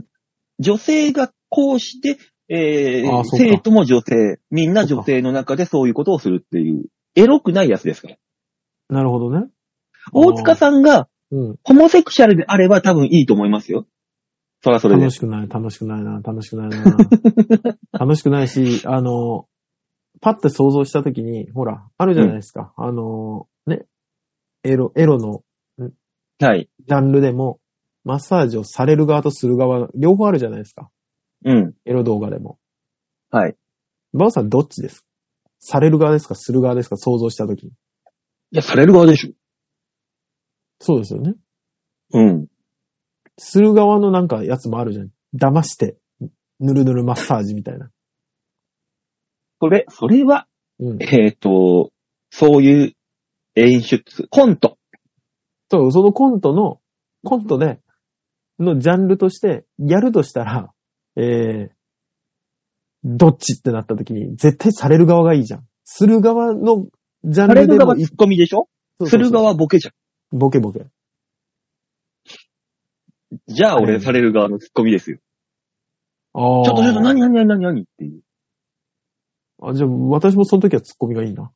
女性が講師で、えー、生徒も女性、みんな女性の中でそういうことをするっていう、エロくないやつですから。なるほどね。大塚さんがうん。ホモセクシャルであれば多分いいと思いますよ。そらそれで楽。しくない、楽しくないな、楽しくないな。楽しくないし、あの、パッて想像したときに、ほら、あるじゃないですか。あの、ね、エロ、エロのはい。ジャンルでも、マッサージをされる側とする側、両方あるじゃないですか。うん。エロ動画でも。はい。バオさんどっちです？かされる側ですか？する側ですか？想像したときに。いや、される側でしょ。そうですよね。うん。する側のなんかやつもあるじゃん。騙して、ぬるぬるマッサージみたいな。それ、それは、うん。えっ、と、そういう演出、コント。そう、そのコントの、コントで、のジャンルとして、やるとしたら、えー、どっちってなった時に、絶対される側がいいじゃん。する側のジャンされルでもいる側ツッコミでしょ？する側ボケじゃん。ボケボケ。じゃあ俺はいされる側のツッコミですよ。ああ。ちょっとちょっと何何何何何っていう。あ、じゃあ、私もその時はツッコミがいいな。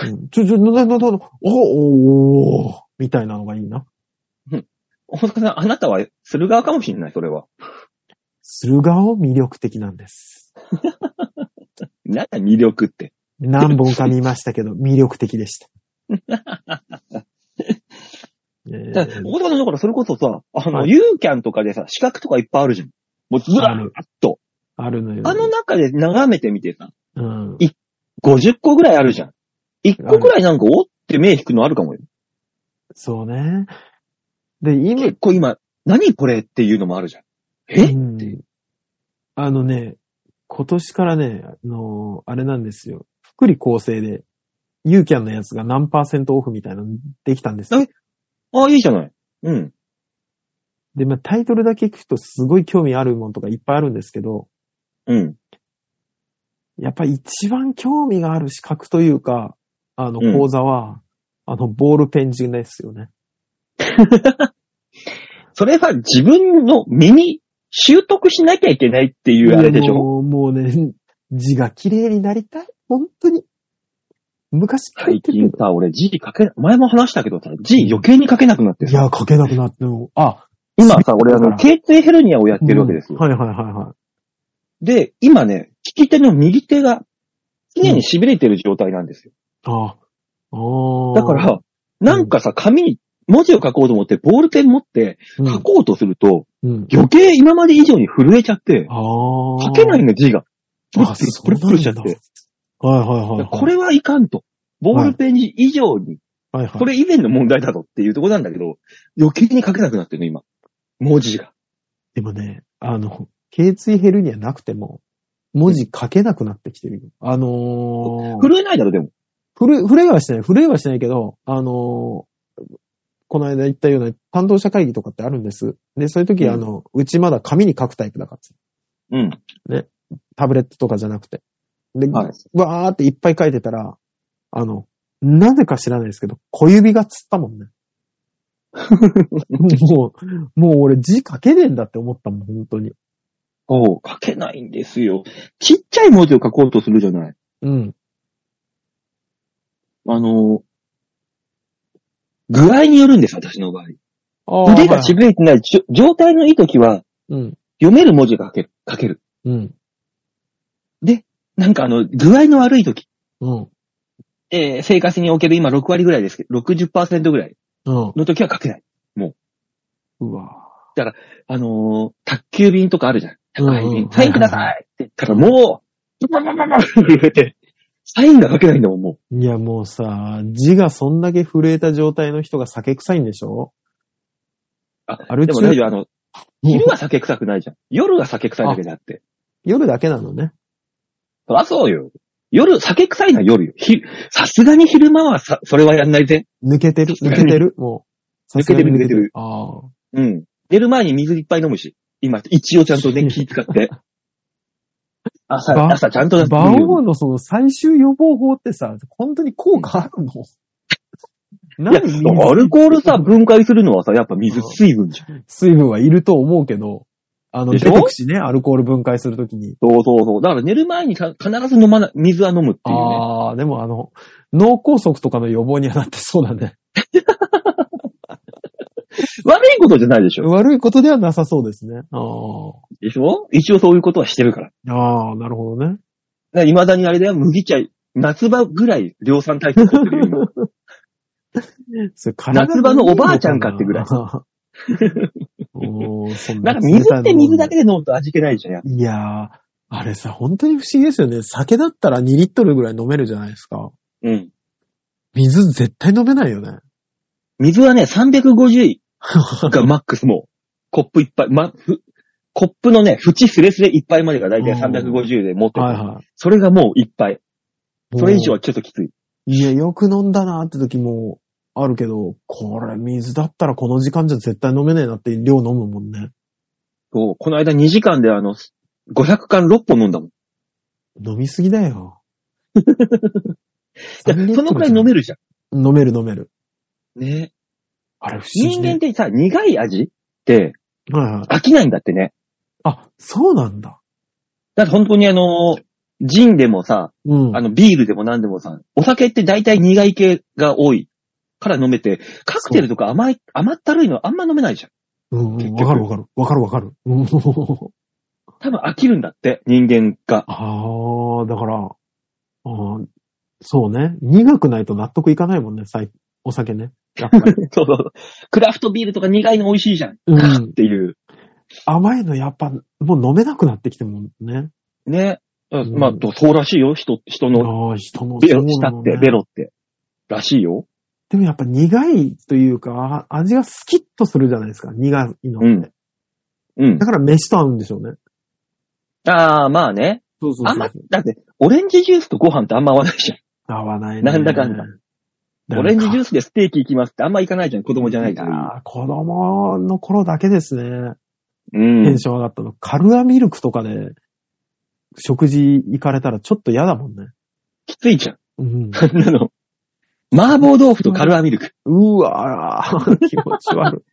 うんちょ、ちょ、な、な、な、な、おおーみたいなのがいいな。大塚さん、あなたはする側かもしれない、それは。駿河を魅力的なんです。なんだ魅力って。何本か見ましたけど、魅力的でした。えだからー大塚さんだからそれこそさ、あの、はいユーキャンとかでさ、資格とかいっぱいあるじゃん。もうずらーっと。あるのよ。あの中で眺めてみてさ、うん。50個ぐらいあるじゃん。1個ぐらいなんかおって目引くのあるかもよ。そうね。で、今、結構今、何これっていうのもあるじゃん。え？うんあのね、今年からね、あのーあれなんですよ。福利厚生で、ユーキャンのやつが何パーセントオフみたいなのできたんですよえ？ああ、いいじゃない。うん。で、まあ、タイトルだけ聞くとすごい興味あるものとかいっぱいあるんですけど、うん。やっぱり一番興味がある資格というか、あの、うん講座は、あの、ボールペン字ですよね。それは自分の身に習得しなきゃいけないっていうあれでしょ？もうもうね、字が綺麗になりたい。本当に。昔書い最て。近さ、俺字書け、前も話したけどさ、字余計に書けなくなってさ。いや、書けなくなっても、あ、今さ、俺あの、だから頸椎ヘルニアをやってるわけですよ。はいはいはいはい。で、今ね、利き手の右手が常に痺れてる状態なんですよ。ああー。だから、なんかさ、紙に文字を書こうと思って、ボールペン持ってうん、書こうとすると、うん。余計今まで以上に震えちゃって、ああ。書けないの字が。プルあプルプルプルしちゃって。はいはいはいはい。これはいかんと。ボールペン以上に、はいはい。これ以前の問題だぞっていうところなんだけど、余計に書けなくなってるの、今。文字が。でもね、あの、頸椎ヘルニアなくても、文字書けなくなってきてるよ。あのー、震えないだろ、でも。震え、震えはしてない。震えはしてないけど、あのーこの間言ったような担当者会議とかってあるんです。で、そういう時、うんあの、うちまだ紙に書くタイプだから。うん。タブレットとかじゃなくて。で、はいわーっていっぱい書いてたら、あの、なぜか知らないですけど、小指がつったもんね。もう、もう俺字書けねえんだって思ったもん、本当に。そう、書けないんですよ。ちっちゃい文字を書こうとするじゃない。うん。あの、具合によるんです、私の場合。腕がはい痺れてない、じょ状態のいい時は、うん。読める文字が書ける。書ける。うん。なんかあの、具合の悪い時、うん。えー生活における今6割ぐらいですけど、60%ぐらいうん。の時は書けない。うわあのー宅急便とかあるじゃん。宅配うんうん便。サインくださいって言ったらもう、バババババって震えて、サインが書けないんだもん、もいや、もうさ、字がそんだけ震えた状態の人が酒臭いんでしょう。あ、アル中でも大丈夫、あの、昼は酒臭くないじゃん。夜が酒臭いだけであって。夜だけなのね。そそうよ。夜、酒臭いのは夜よ。ひ、さすがに昼間はさ、それはやんないぜ。抜けてる？抜けてる？もう。抜けてる抜けてるああ。うん。寝る前に水いっぱい飲むし。今、一応ちゃんとね、気使って。朝、ば朝ちゃんと馬王のその最終予防法ってさ、本当に効果あるの？いや、何アルコールさ、分解するのはさ、やっぱ水、水分じゃん。水分はいると思うけど、あの、でしょ？出てくしね、アルコール分解するときに。そうそうそう。だから寝る前にさ必ず飲まない、水は飲むっていうね。ああ、でもあの、脳梗塞とかの予防にはなってそうだね。悪いことじゃないでしょ？悪いことではなさそうですね。あでしょ？一応そういうことはしてるから。あ。ああ、なるほどね。だから未だにあれだよ、麦茶、夏場ぐらい量産体制取ってるよ、今。それ体夏場のおばあちゃんかってぐらい おーそんなんか水って水だけで飲むと味気ないじゃん。いやー、あれさ、本当に不思議ですよね。酒だったら2リットルぐらい飲めるじゃないですか。うん。水絶対飲めないよね。水はね、350がマックスもう、コップいっぱい、ま、ふコップのね、縁スレスレいっぱいまでがだいたい350で持ってる。はいはそれがもういっぱい。い。それ以上はちょっときつい。いや、よく飲んだなって時もあるけど、これ水だったらこの時間じゃ絶対飲めねえなって量飲むもんね。そうこの間2時間であの、500缶6本飲んだもん。飲みすぎだよ。いやそのくらい飲めるじゃる。飲める飲める。ん。ねあれ不思議、ね。人間ってさ、苦い味ってはいはい。飽きないんだってね。あ、そうなんだ。だって本当にあのージンでもさ、うん。あの、ビールでも何でもさ、お酒って大体苦い系が多いから飲めて、カクテルとか甘い、甘ったるいのあんま飲めないじゃん。うんうん。わかるわかる。わかるわかる。うん 多分飽きるんだって、人間が。ああ、だから、あーそうね。苦くないと納得いかないもんね、最お酒ね。やっぱり。そうそう。クラフトビールとか苦いの美味しいじゃん。うんっていう。甘いのやっぱ、もう飲めなくなってきてるもんね。ね。んまあ、そうらしいよ。人、人のああ、人のベロ、舌って、ベロって。らしいよ。でもやっぱ苦いというか、あ味がスキッとするじゃないですか。苦いのって。うんうんだ。から飯と合うんでしょうね。ああ、まあね。そうそうあんま、だって、オレンジジュースとご飯ってあんま合わないじゃん。合わないね。なんだかんだオレンジジューススでステーキ行きますってあんま行かないじゃん。子供じゃないから。あー子供の頃だけですね。うんテン。ション上がったの。カルアミルクとかで、食事行かれたらちょっと嫌だもんね。きついじゃん。うん。あんなの。麻婆豆腐とカルアミルク。うわー気持ち悪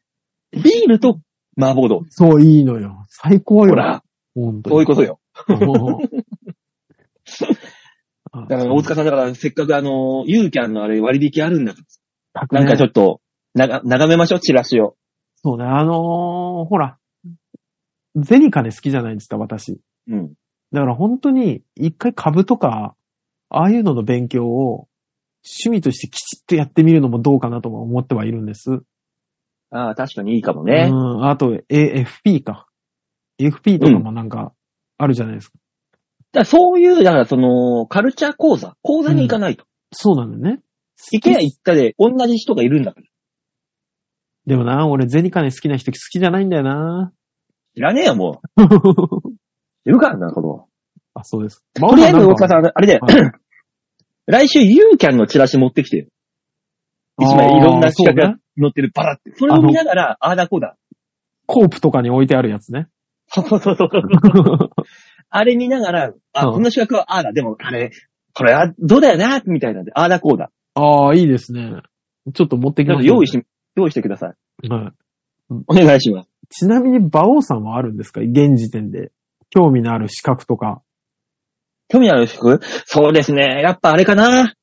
い。ビールと麻婆豆腐。そう、いいのよ。最高よ。ほら、本当に。そういうことよ。だから、大塚さんだから、せっかくあの、ユーキャンのあれ割引あるんだから。ねなんかちょっと、なが、眺めましょう、チラシを。そうね、あのーほら、ゼニカネ好きじゃないですか、私。うん。だから本当に、一回株とか、ああいうのの勉強を、趣味としてきちっとやってみるのもどうかなとも思ってはいるんです。ああ、確かにいいかもね。うん、あと、AFP か。FP とかもなんか、あるじゃないですか。だからそういう、だからその、カルチャー講座、講座に行かないと。そうなんだよね。行けや行ったで、同じ人がいるんだから。でもな、俺ゼニカネ好きな人好きじゃないんだよな。知らねえよ、もう。いるからな、この。あ、そうです。とりあえず、大塚さん。ん、あれで、は来週ユーキャンのチラシ持ってきてよ。一枚いろんな企画が載ってるバラって。それを見ながら、ああだこうだ。コープとかに置いてあるやつね。そうそうそうそう。あれ見ながら、あ、うんこの資格はああだ。でも、あれ、これはどうだよな、みたいなんで、ああだこうだ。ああ、いいですね。ちょっと持ってきちょっます、と用意し、用意してください。はい。お願いします。ちなみに、馬王さんはあるんですか？現時点で。興味のある資格とか。興味ある資格そうですね。やっぱあれかな。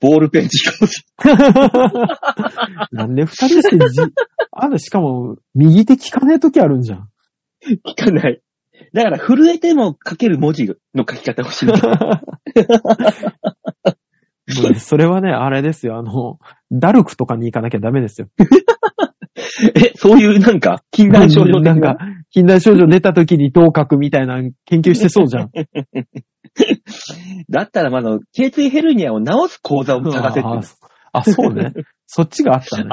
ボールペン資格。なんで二人してじ、ある、しかも、右手聞かないときあるんじゃん。聞かない。だから、震えても書ける文字の書き方を知る。もうねそれはね、あれですよ。あの、ダルクとかに行かなきゃダメですよ。え、そういうなんか、禁断症状的なんか、禁断症状出た時にどう書くみたいな研究してそうじゃん。だったら、まだ、頸椎ヘルニアを治す講座を探せってあ。あ、そうね。そっちがあったね。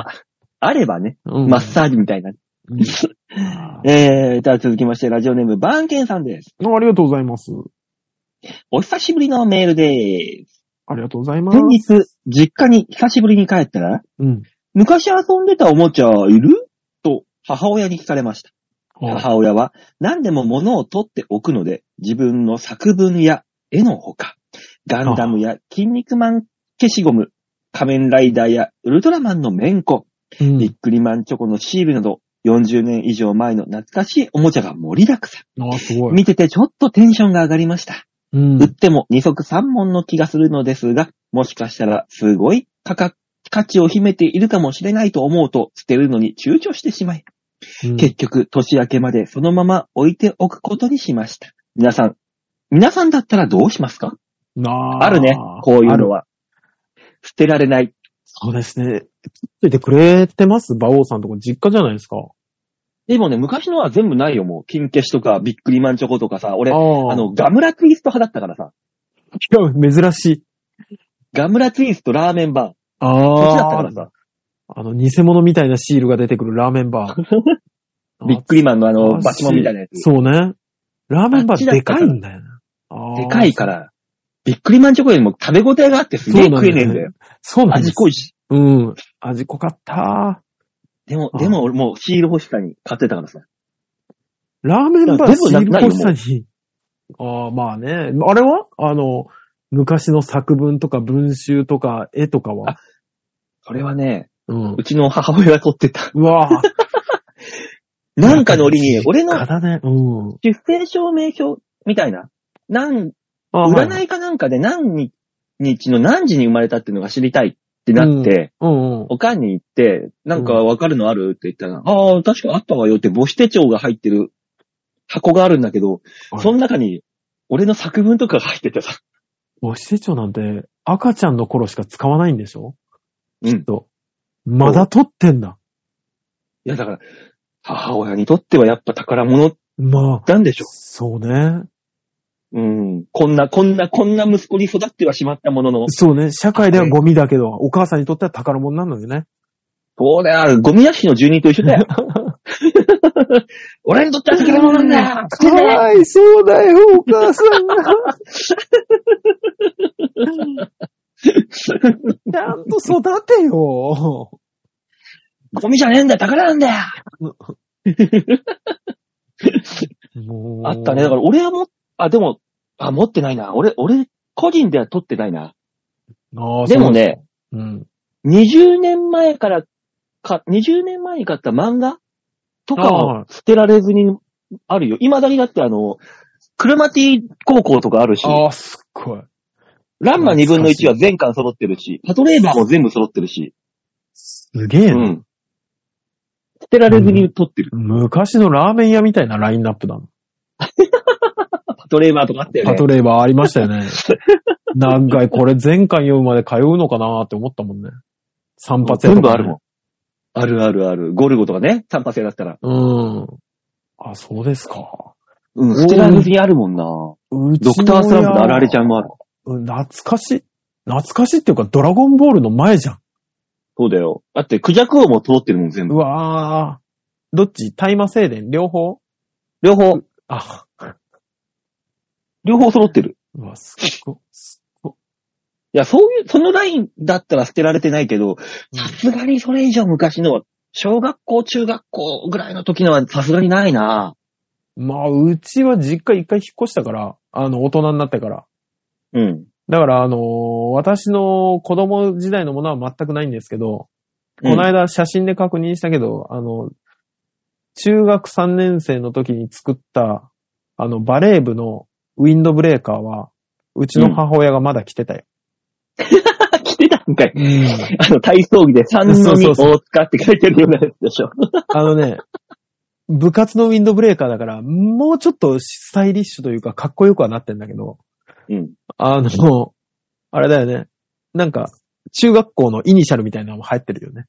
あればね、うんマッサージみたいな。うん えー、では続きまして、ラジオネーム、バーンケンさんです。ありがとうございます。お久しぶりのメールです。ありがとうございます。先日、実家に久しぶりに帰ったら、うん。昔遊んでたおもちゃいる？と母親に聞かれました。母親は何でも物を取っておくので、自分の作文や絵のほか、ガンダムや筋肉マン消しゴム、仮面ライダーやウルトラマンのメンコ、うんビックリマンチョコのシールなど、40年以上前の懐かしいおもちゃが盛りだくさん。見ててちょっとテンションが上がりました。うん売っても二足三本の気がするのですが、もしかしたらすごい価格、価値を秘めているかもしれないと思うと捨てるのに躊躇してしまい、うん結局年明けまでそのまま置いておくことにしました。皆さん、皆さんだったらどうしますか？あーあるね、こういうのは。捨てられない。そうですね。ついてくれてます？馬王さんとこ実家じゃないですか。でもね、昔のは全部ないよ、もう。金消しとか、ビックリマンチョコとかさ、俺、ああの、ガムラツイスト派だったからさ、違う、珍しい。ガムラツイストラーメンバー。あこっちだったからあ。さ、あの、偽物みたいなシールが出てくるラーメンバー。ビックリマンのあの、あバチモンみたいなやつ。そうね。ラーメンバーでかいんだよな。でかいか。ら、ビックリマンチョコよりも食べ応えがあってすげえ食えねえんだよ。そうなんです。味濃いし。うん。味濃かった。でも、あでも俺もうシール欲しさに買ってたからさ。ラーメンバー全シール欲しさに。ああ、まあね。あれは？あの、昔の作文とか文集とか絵とかは？あそれはね、うんう。ちの母親が撮ってた。うわぁ。なんかの折に、俺の。うん。出生証明書みたいな、なん、あはい占いかなんかで何日の何時に生まれたっていうのが知りたいってなって、うんうん。おかんに行って、なんかわかるのあるって言ったら、ああ、確かあったわよって母子手帳が入ってる箱があるんだけど、はいその中に俺の作文とかが入っててさ、母子手帳なんて赤ちゃんの頃しか使わないんでしょ？うん。と。まだ取ってんだ。いやだから、母親にとってはやっぱ宝物まあ、なんでしょそうね。うん。こんな、こんな、こんな息子に育ってはしまったものの、そうね。社会ではゴミだけど、お母さんにとっては宝物なのよね。そうだよ、ゴミ屋敷の住人と一緒だよ。俺にとっては宝物なんだよ。かわいそうだよ、お母さんが。ちゃんと育てよ。ゴミじゃねえんだよ、宝なんだよ。もうあったね。だから俺はも、あ、でも、あ、持ってないな。俺、俺、個人では取ってないな。でも。ね、うん。20年前から、か、20年前に買った漫画とかは捨てられずにあるよ。未だにだってあの、クルマティ高校とかあるし、ああ、すっごい。ランマ2分の1は全巻揃ってるし、パトレーバーも全部揃ってるし、すげえな。うん。捨てられずに取ってる。昔のラーメン屋みたいなラインナップだな。パトレーバーとかあったよね。パトレーバーありましたよね。長い、これ全巻読むまで通うのかなって思ったもんね。散髪屋とか、ね。全部あるもん。あるあるある。ゴルゴとかね、散髪屋だったら。うん。あ、そうですか。うん、捨てられずにあるもんな。うドクタースランプのあられちゃんもある。うん懐かしい。懐かしいっていうか、ドラゴンボールの前じゃん。そうだよ。だって、クジャク王も通ってるもん、全う部。わー。どっち？大麻静電両方？両方、あ、両方揃ってる。うわ、すっご。すや、そういう、そのラインだったら捨てられてないけど、さすがにそれ以上昔のは、小学校、中学校ぐらいの時のはさすがにないなまあ、うちは実家一回引っ越したから、あの、大人になってから。うん。だから、あのー私の子供時代のものは全くないんですけど、うんこの間写真で確認したけど、あの、中学3年生の時に作った、あの、バレー部のウィンドブレーカーは、うちの母親がまだ着てたよ。たんかい。うん。あの、体操着で3の2そうそうそう大塚って書いてるようなやつでしょ。あのね、部活のウィンドブレーカーだから、もうちょっとスタイリッシュというか、かっこよくはなってんだけど、うん。あの、あれだよね。なんか、中学校のイニシャルみたいなのも入ってるよね。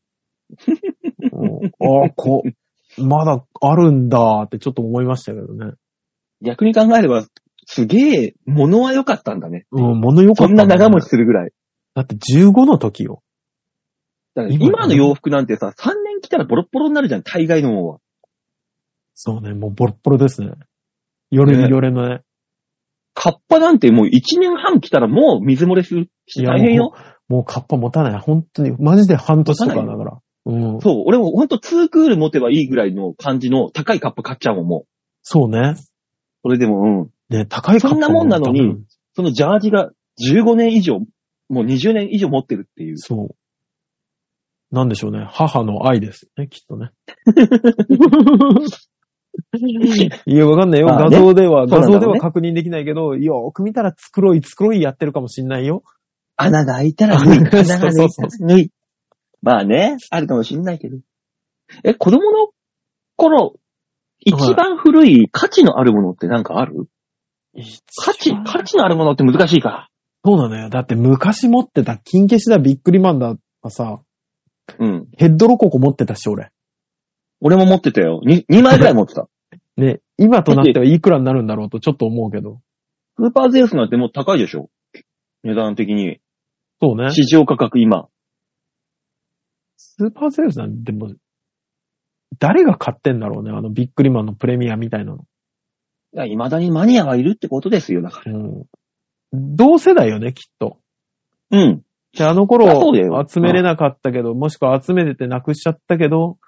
うんああ、こう、まだあるんだってちょっと思いましたけどね。逆に考えれば、すげえ、物は良かったんだね。うん、物よかった、こんな長持ちするぐらい。だって15の時よ。だから今今の洋服なんてさ、3年着たらボロッボロになるじゃん、大概のものは。そうね、もうボロッボロですね。よれねよれのね。カッパなんてもう1年半着たらもう水漏れするし大変よ。もうカッパ持たない。本当に、マジで半年とかだから。うん。そう、俺もほんと2クール持てばいいぐらいの感じの高いカッパ買っちゃうもん、もう。そうね。それでも、うん。ね、高いカッパそんなもんなのにそのジャージが15年以上、もう20年以上持ってるっていう。そう。なんでしょうね。母の愛ですよね、きっとね。いや、わかんないよ。画像では、ね像では確認できないけど、よーく見たらつ黒いつ黒いやってるかもしんないよ。穴が開いたら 縫い、穴が開いたら縫い。まあね、あるかもしんないけど。え、子供の頃、一番古い価値のあるものってなんかある？価値、価値のあるものって難しいから。そうなのよ。だって昔持ってた金消しだビックリマンだはさ、うん。ヘッドロココ持ってたし、俺。俺も持ってたよ。に2枚くらい持ってた。ね、今となってはいくらになるんだろうとちょっと思うけど。スーパーゼウスなんてもう高いでしょ？値段的に。そうね。市場価格今。スーパーゼウスなんてでも、誰が買ってんだろうね、あのビックリマンのプレミアみたいなの。いや、未だにマニアがいるってことですよ、だから。うん。同世代よね、きっと。うん。で、あの頃集めれなかったけど、もしくは集めててなくしちゃったけど、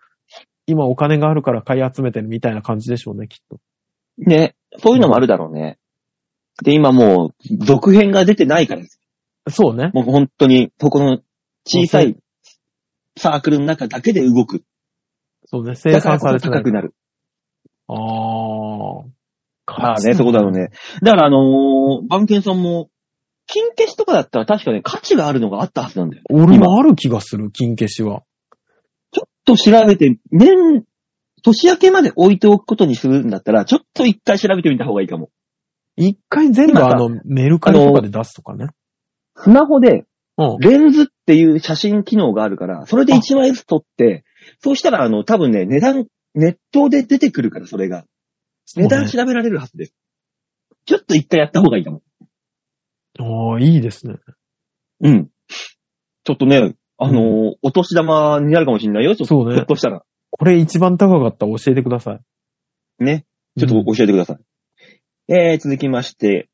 今お金があるから買い集めてるみたいな感じでしょうね、きっと。ね。そういうのもあるだろうね。で、今もう、続編が出てないからです。そうね。もう本当に、ここの小さいサークルの中だけで動く。そうね。生産されてない。高くなる。ああ。まあね、そういうことだろうね。だからあのー、番犬さんも、金消しとかだったら確かね、価値があるのがあったはずなんだよ。俺もある気がする、金消しは。ちょっと調べて、年、年明けまで置いておくことにするんだったら、ちょっと一回調べてみた方がいいかも。一回全部あの、メルカリとかで出すとかね。スマホで、うん。レンズっていう写真機能があるから、それで1枚ずつ撮って、そうしたらあの、多分ね、値段、ネットで出てくるから、それが。値段調べられるはずです。ちょっと一回やった方がいいかも。ああ、いいですね。うん。ちょっとね、あのーお年玉になるかもしれないよ。ちょっとそうねひょっとしたら。これ一番高かったら教えてください。ね。ちょっと教えてください。えー、続きまして、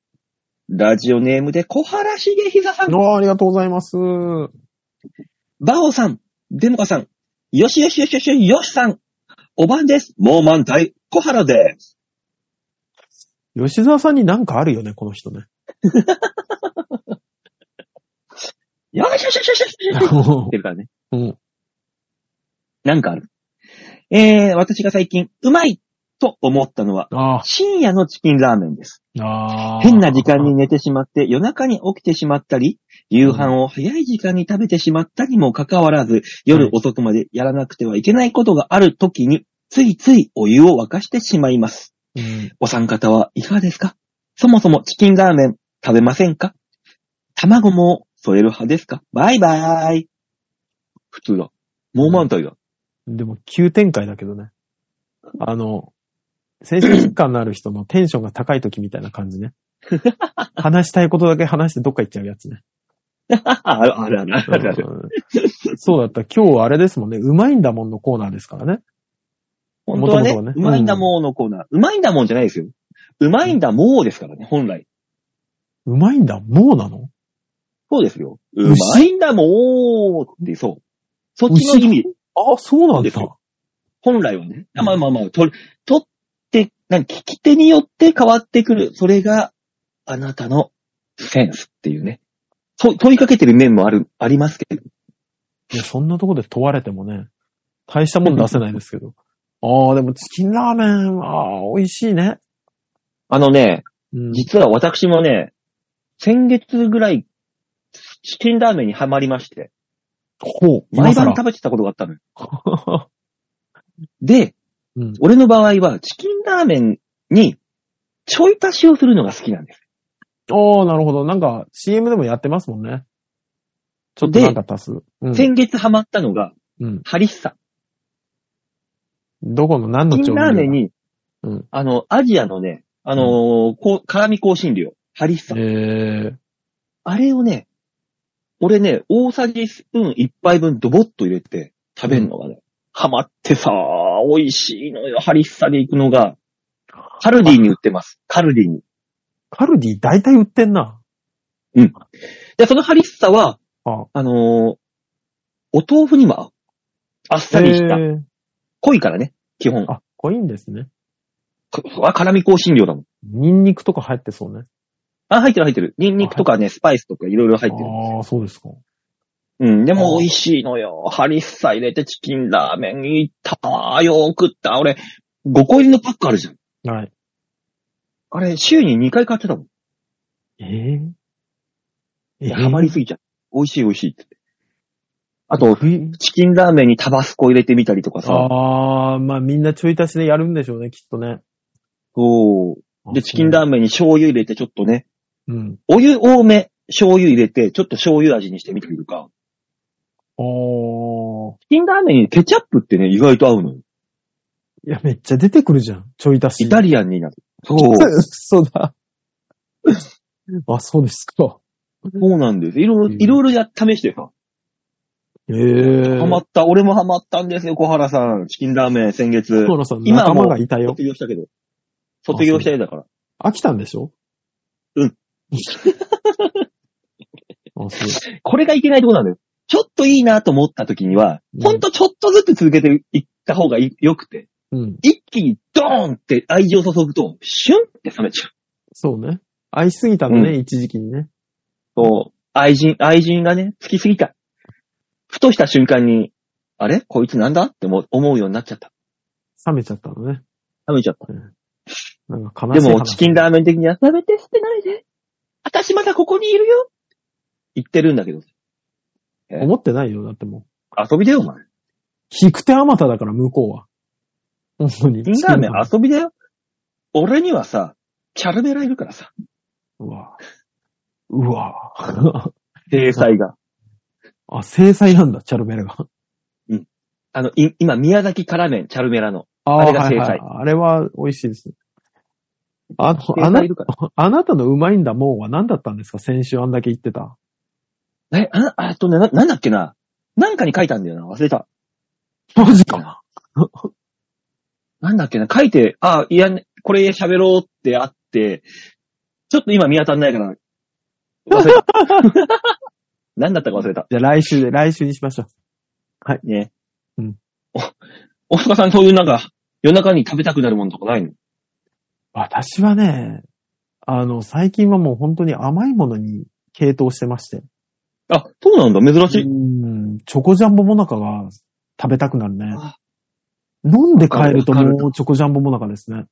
ラジオネームで小原茂久さん、ありがとうございます。バオさん、デモカさん、よしよしよしよしよしさん、おばんです。もう満体、小原です。吉沢さんになんかあるよね、この人ね。よしよしよしよしよしよしってるからね。うん。なんかある。えー、私が最近、うまいと思ったのは、深夜のチキンラーメンです。変な時間に寝てしまって夜中に起きてしまったり、夕飯を早い時間に食べてしまったにもかかわらず、夜遅くまでやらなくてはいけないことがある時に、ついついお湯を沸かしてしまいます。うん。お三方はいかがですか？そもそもチキンラーメン食べませんか？卵も添える派ですか？バイバイ。普通だ。もう満体だ。でも、急展開だけどね。あの、精神疾患のある人のテンションが高い時みたいな感じね。話したいことだけ話してどっか行っちゃうやつね。あるあるあるそうだった。今日はあれですもんね。うまいんだもんのコーナーですからね。本当はね、うまいんだもんのコーナー。うまいんだもんじゃないですよ。うまいんだもんですからね、本来。うまいんだもうなの？そうですよ。うまいんだもんって、そう。そっちの意味、ああ、そうなんだ。ですよ本来はね。まあまあまあ、と、とって、何、聞き手によって変わってくる。それが、あなたのセンスっていうね。そう、問いかけてる面もある、ありますけど。いや、そんなとこで問われてもね、大したもん出せないですけど。ああ、でもチキンラーメン、ああ、美味しいね。あのね、うん。実は私もね、先月ぐらい、チキンラーメンにハマりまして、ほう、毎晩今食べてたことがあったのよ。更 で、うん。俺の場合は、チキンラーメンに、ちょい足しをするのが好きなんです。おー、なるほど。なんか、CM でもやってますもんね。ちょっとなんか足す。うん。先月ハマったのが、うん。ハリッサ。どこの何のチキンラーメンに。に、うん。あの、アジアのね、あのーこう、辛味香辛料、ハリッサ。えー。あれをね、俺ね、大さじスプーン1杯分ドボッと入れて食べるのがね、ハマってさ、美味しいのよ、ハリッサで行くのが。カルディに売ってます。カルディに。カルディ大体売ってんな。で、そのハリッサは、あ、あのーお豆腐にも合う。あっさりした。えー濃いからね、基本。あ、濃いんですね。こあ辛味香辛料だもん。ニンニクとか入ってそうね。あ、入ってる入ってる。ニンニクとかね、スパイスとかいろいろ入ってる。ああ、そうですか。うん、でも美味しいのよ。ハリッサ入れてチキンラーメンいったわ。よー食った。俺、5個入りのパックあるじゃん。はい。あれ、週に2回買ってたもん。えー、いや、ハマりすぎちゃう。美味しい美味しいって。あと、チキンラーメンにタバスコ入れてみたりとかさ。ああ、まあみんなちょい足しでやるんでしょうね、きっとね。そう。で、チキンラーメンに醤油入れてちょっとね、うん。お湯多め、醤油入れて、ちょっと醤油味にしてみたりとか。おー。チキンラーメンにケチャップってね、意外と合うのよ。いや、めっちゃ出てくるじゃん。ちょい足し。イタリアンになる。そう。そうだ。あ、そうですか。そうなんです。いろいろ、うんいろいろや、試してさ。ええハマった。俺もハマったんですよ、小原さん。チキンラーメン先月。小原さん、今はもう仲間がいたよ卒。業したけど。卒業したよだから。飽きたんでしょ？うん。あ、そう。これがいけないところなんだよ。ちょっといいなと思った時には、うんほんとちょっとずつ続けていった方がい良くて、うん。一気にドーンって愛情を注ぐと、シュンって冷めちゃう。そうね。愛しすぎたのね、う一時期にね。そう。愛人、愛人がね、つきすぎた。ふとした瞬間に、あれ？こいつなんだ？って思うようになっちゃった。冷めちゃったのね。冷めちゃった。なんか悲しい話。でも、チキンラーメン的には、やめて捨てないで。私まだここにいるよ。言ってるんだけど。思ってないよ、だってもう。遊びだよ、お前。引く手あまただから、向こうは。本当に。チキンラーメン遊びだよ。俺にはさ、チャルメラいるからさ。うわ。うわ。制裁が。あ、制裁なんだ、チャルメラが。あの、い今、宮崎辛麺、チャルメラの。ああれが制裁はいはいあれは美味しいです。ああな裁いるから。あなたのうまいんだもんは何だったんですか？先週あんだけ言ってた。え、あ、あとね、な、なんだっけな？なんかに書いたんだよな。忘れた。マジか。なんだっけな？書いて、あ、いや、これ喋ろうってあって、ちょっと今見当たんないから、忘れた。なんだったか忘れた。じゃあ来週で、来週にしましょう。ね。うん。お、大塚さんそういうなんか、夜中に食べたくなるものとかないの？私はね、あの、最近はもう本当に甘いものに傾倒してまして。あ、そうなんだ。珍しい。うん、チョコジャンボモナカが食べたくなるねあ。飲んで帰るとわかるわかもうチョコジャンボモナカですね。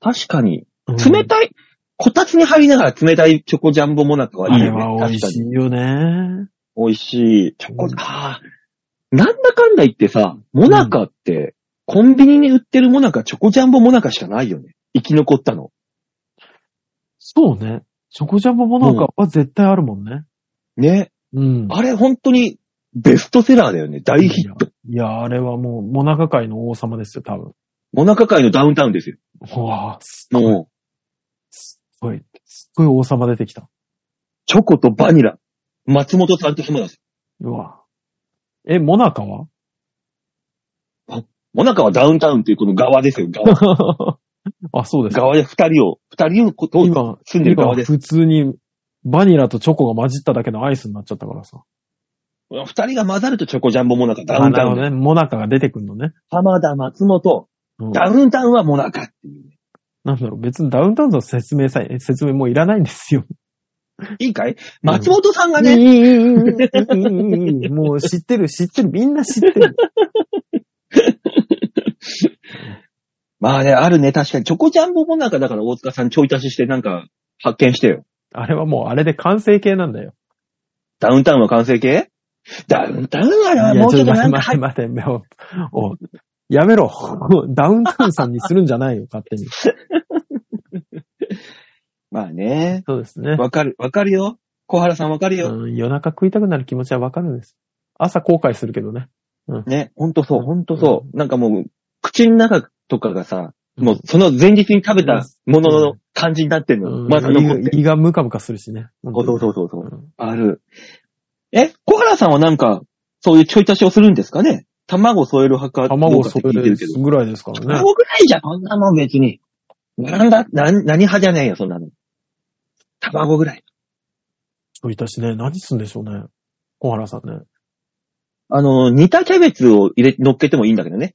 確かに。うん冷たい、こたつに入りながら冷たいチョコジャンボモナカはいいよね。あれは美味し。いよね。美味しい。チョコう、んああ。なんだかんだ言ってさ、モナカって、コンビニに売ってるモナカ、チョコジャンボモナカしかないよね。生き残ったの。そうね。チョコジャンボモナカは絶対あるもんね。ね。うん。あれ本当にベストセラーだよね。大ヒット。いや、あれはもう、モナカ界の王様ですよ、多分。モナカ界のダウンタウンですよ。うわぁ、もう、すごい、すっごい王様出てきた。チョコとバニラ。松本さんと浜田さん。うわえ、モナカは？モナカはダウンタウンっていうこの側ですよ。側。あ、そうですか。側で二人を、二人をこと今、住んでる側です。今普通に、バニラとチョコが混じっただけのアイスになっちゃったからさ。二人が混ざるとチョコジャンボモナカ、ダウンタウン。あなるほどね。モナカが出てくるのね。浜田、松本、うんダウンタウンはモナカっていう。なんだろう、別にダウンタウンの説明さえ、説明もういらないんですよ。いいかい？松本さんがね。いい、いい、いい、もう知ってる、知ってる、みんな知ってる。まあね、あるね、確かに。チョコジャンボもなんか、だから大塚さんちょい足ししてなんか発見してよ。あれはもうあれで完成形なんだよ。ダウンタウンは完成形？ダウンタウンは、もうちょっとなんか。待って待って待って、もう、やめろ。ダウンタウンさんにするんじゃないよ、勝手に。まあね、そうですね。わかる、わかるよ。小原さんわかるよ。うん、夜中食いたくなる気持ちはわかるんです。朝後悔するけどね。ね、ほんとそう、ほんとそう。なんかもう、口の中とかがさ、もうその前日に食べたものの感じになってんの。うんまだ残っ。胃がムカムカするしね。そうそうそうそう。うんある。え、小原さんはなんか、そういうちょい足しをするんですかね？卵添える派かどうかって卵それ聞いてるけど。ぐらいですからね。卵ぐらいじゃん、そんなもん別に。なんだ、なん、何派じゃねえよ、そんなの。卵ぐらい。ちょい足しね、何すんでしょうね。小原さんね。あの、煮たキャベツを入れ、乗っけてもいいんだけどね。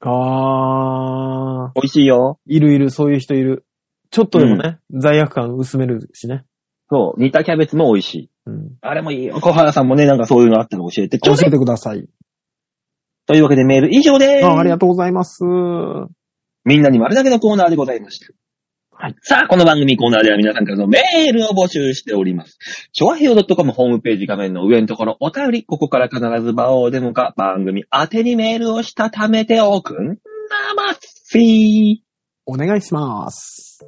あー、美味しいよ。いるいる、そういう人いる。ちょっとでもね、罪悪感薄めるしね。そう、煮たキャベツも美味しい。うん。あれもいいよ。小原さんもね、なんかそういうのあったら教えて。教えてください。というわけでメール以上でーす。あありがとうございます。みんなに丸だけのコーナーでございました。はい。さあ、この番組コーナーでは皆さんからのメールを募集しております。昭和平洋 .com ホームページ画面の上のところ、お便り、ここから必ず場をデモか番組宛てにメールをしたためておくんなますい。お願いします。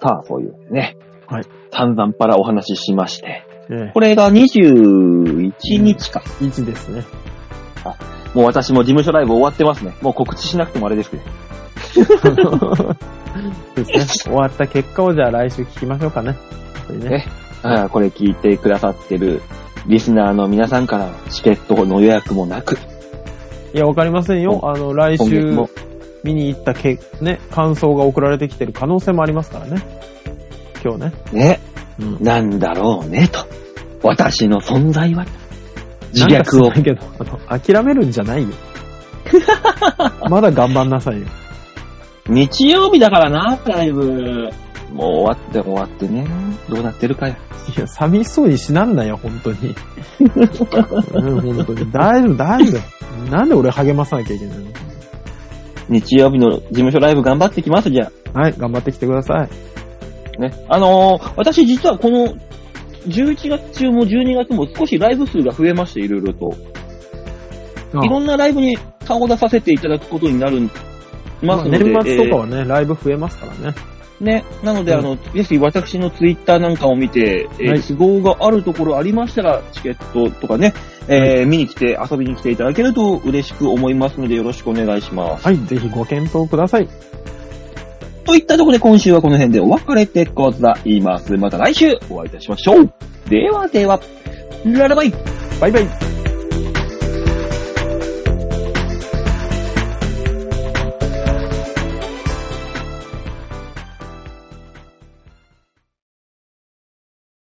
さあ、そういうね。はい。散々パラお話ししまして。えこれが21日か。え、1ですね。もう私も事務所ライブ終わってますね。もう告知しなくてもあれですけど。そうですね。終わった結果をじゃあ来週聞きましょうかね。本当にねねああこれ聞いてくださってるリスナーの皆さんからチケットの予約もなく、いや、わかりませんよ。あの、来週見に行ったけ、ね、感想が送られてきてる可能性もありますからね。今日ね。ね、うん。なんだろうね、と。私の存在は、自虐をなんけど、あの、諦めるんじゃないよ。まだ頑張んなさいよ。日曜日だからな、ライブ。もう終わって終わってね。どうなってるかよ。いや、寂しそうにしなんなよ、本当に。うん、本当に。大丈夫、大丈夫。なんで俺励まさなきゃいけないの？日曜日の事務所ライブ頑張ってきます、じゃはい、頑張ってきてください。あ。ね。あのー私実はこの、11月中も12月も少しライブ数が増えまして、いろいろと。いろんなライブに顔を出させていただくことになる、まあますので。年末とかはね、ライブ増えますからね。ね。なので、うんあの、ぜひ私のツイッターなんかを見て、えーはい都合があるところありましたら、チケットとかね、えー見に来て、遊びに来ていただけると嬉しく思いますので、よろしくお願いします。はい、ぜひご検討ください。といったところで今週はこの辺でお別れでございます。また来週お会いいたしましょう。ではでは、ララバイバイバイ。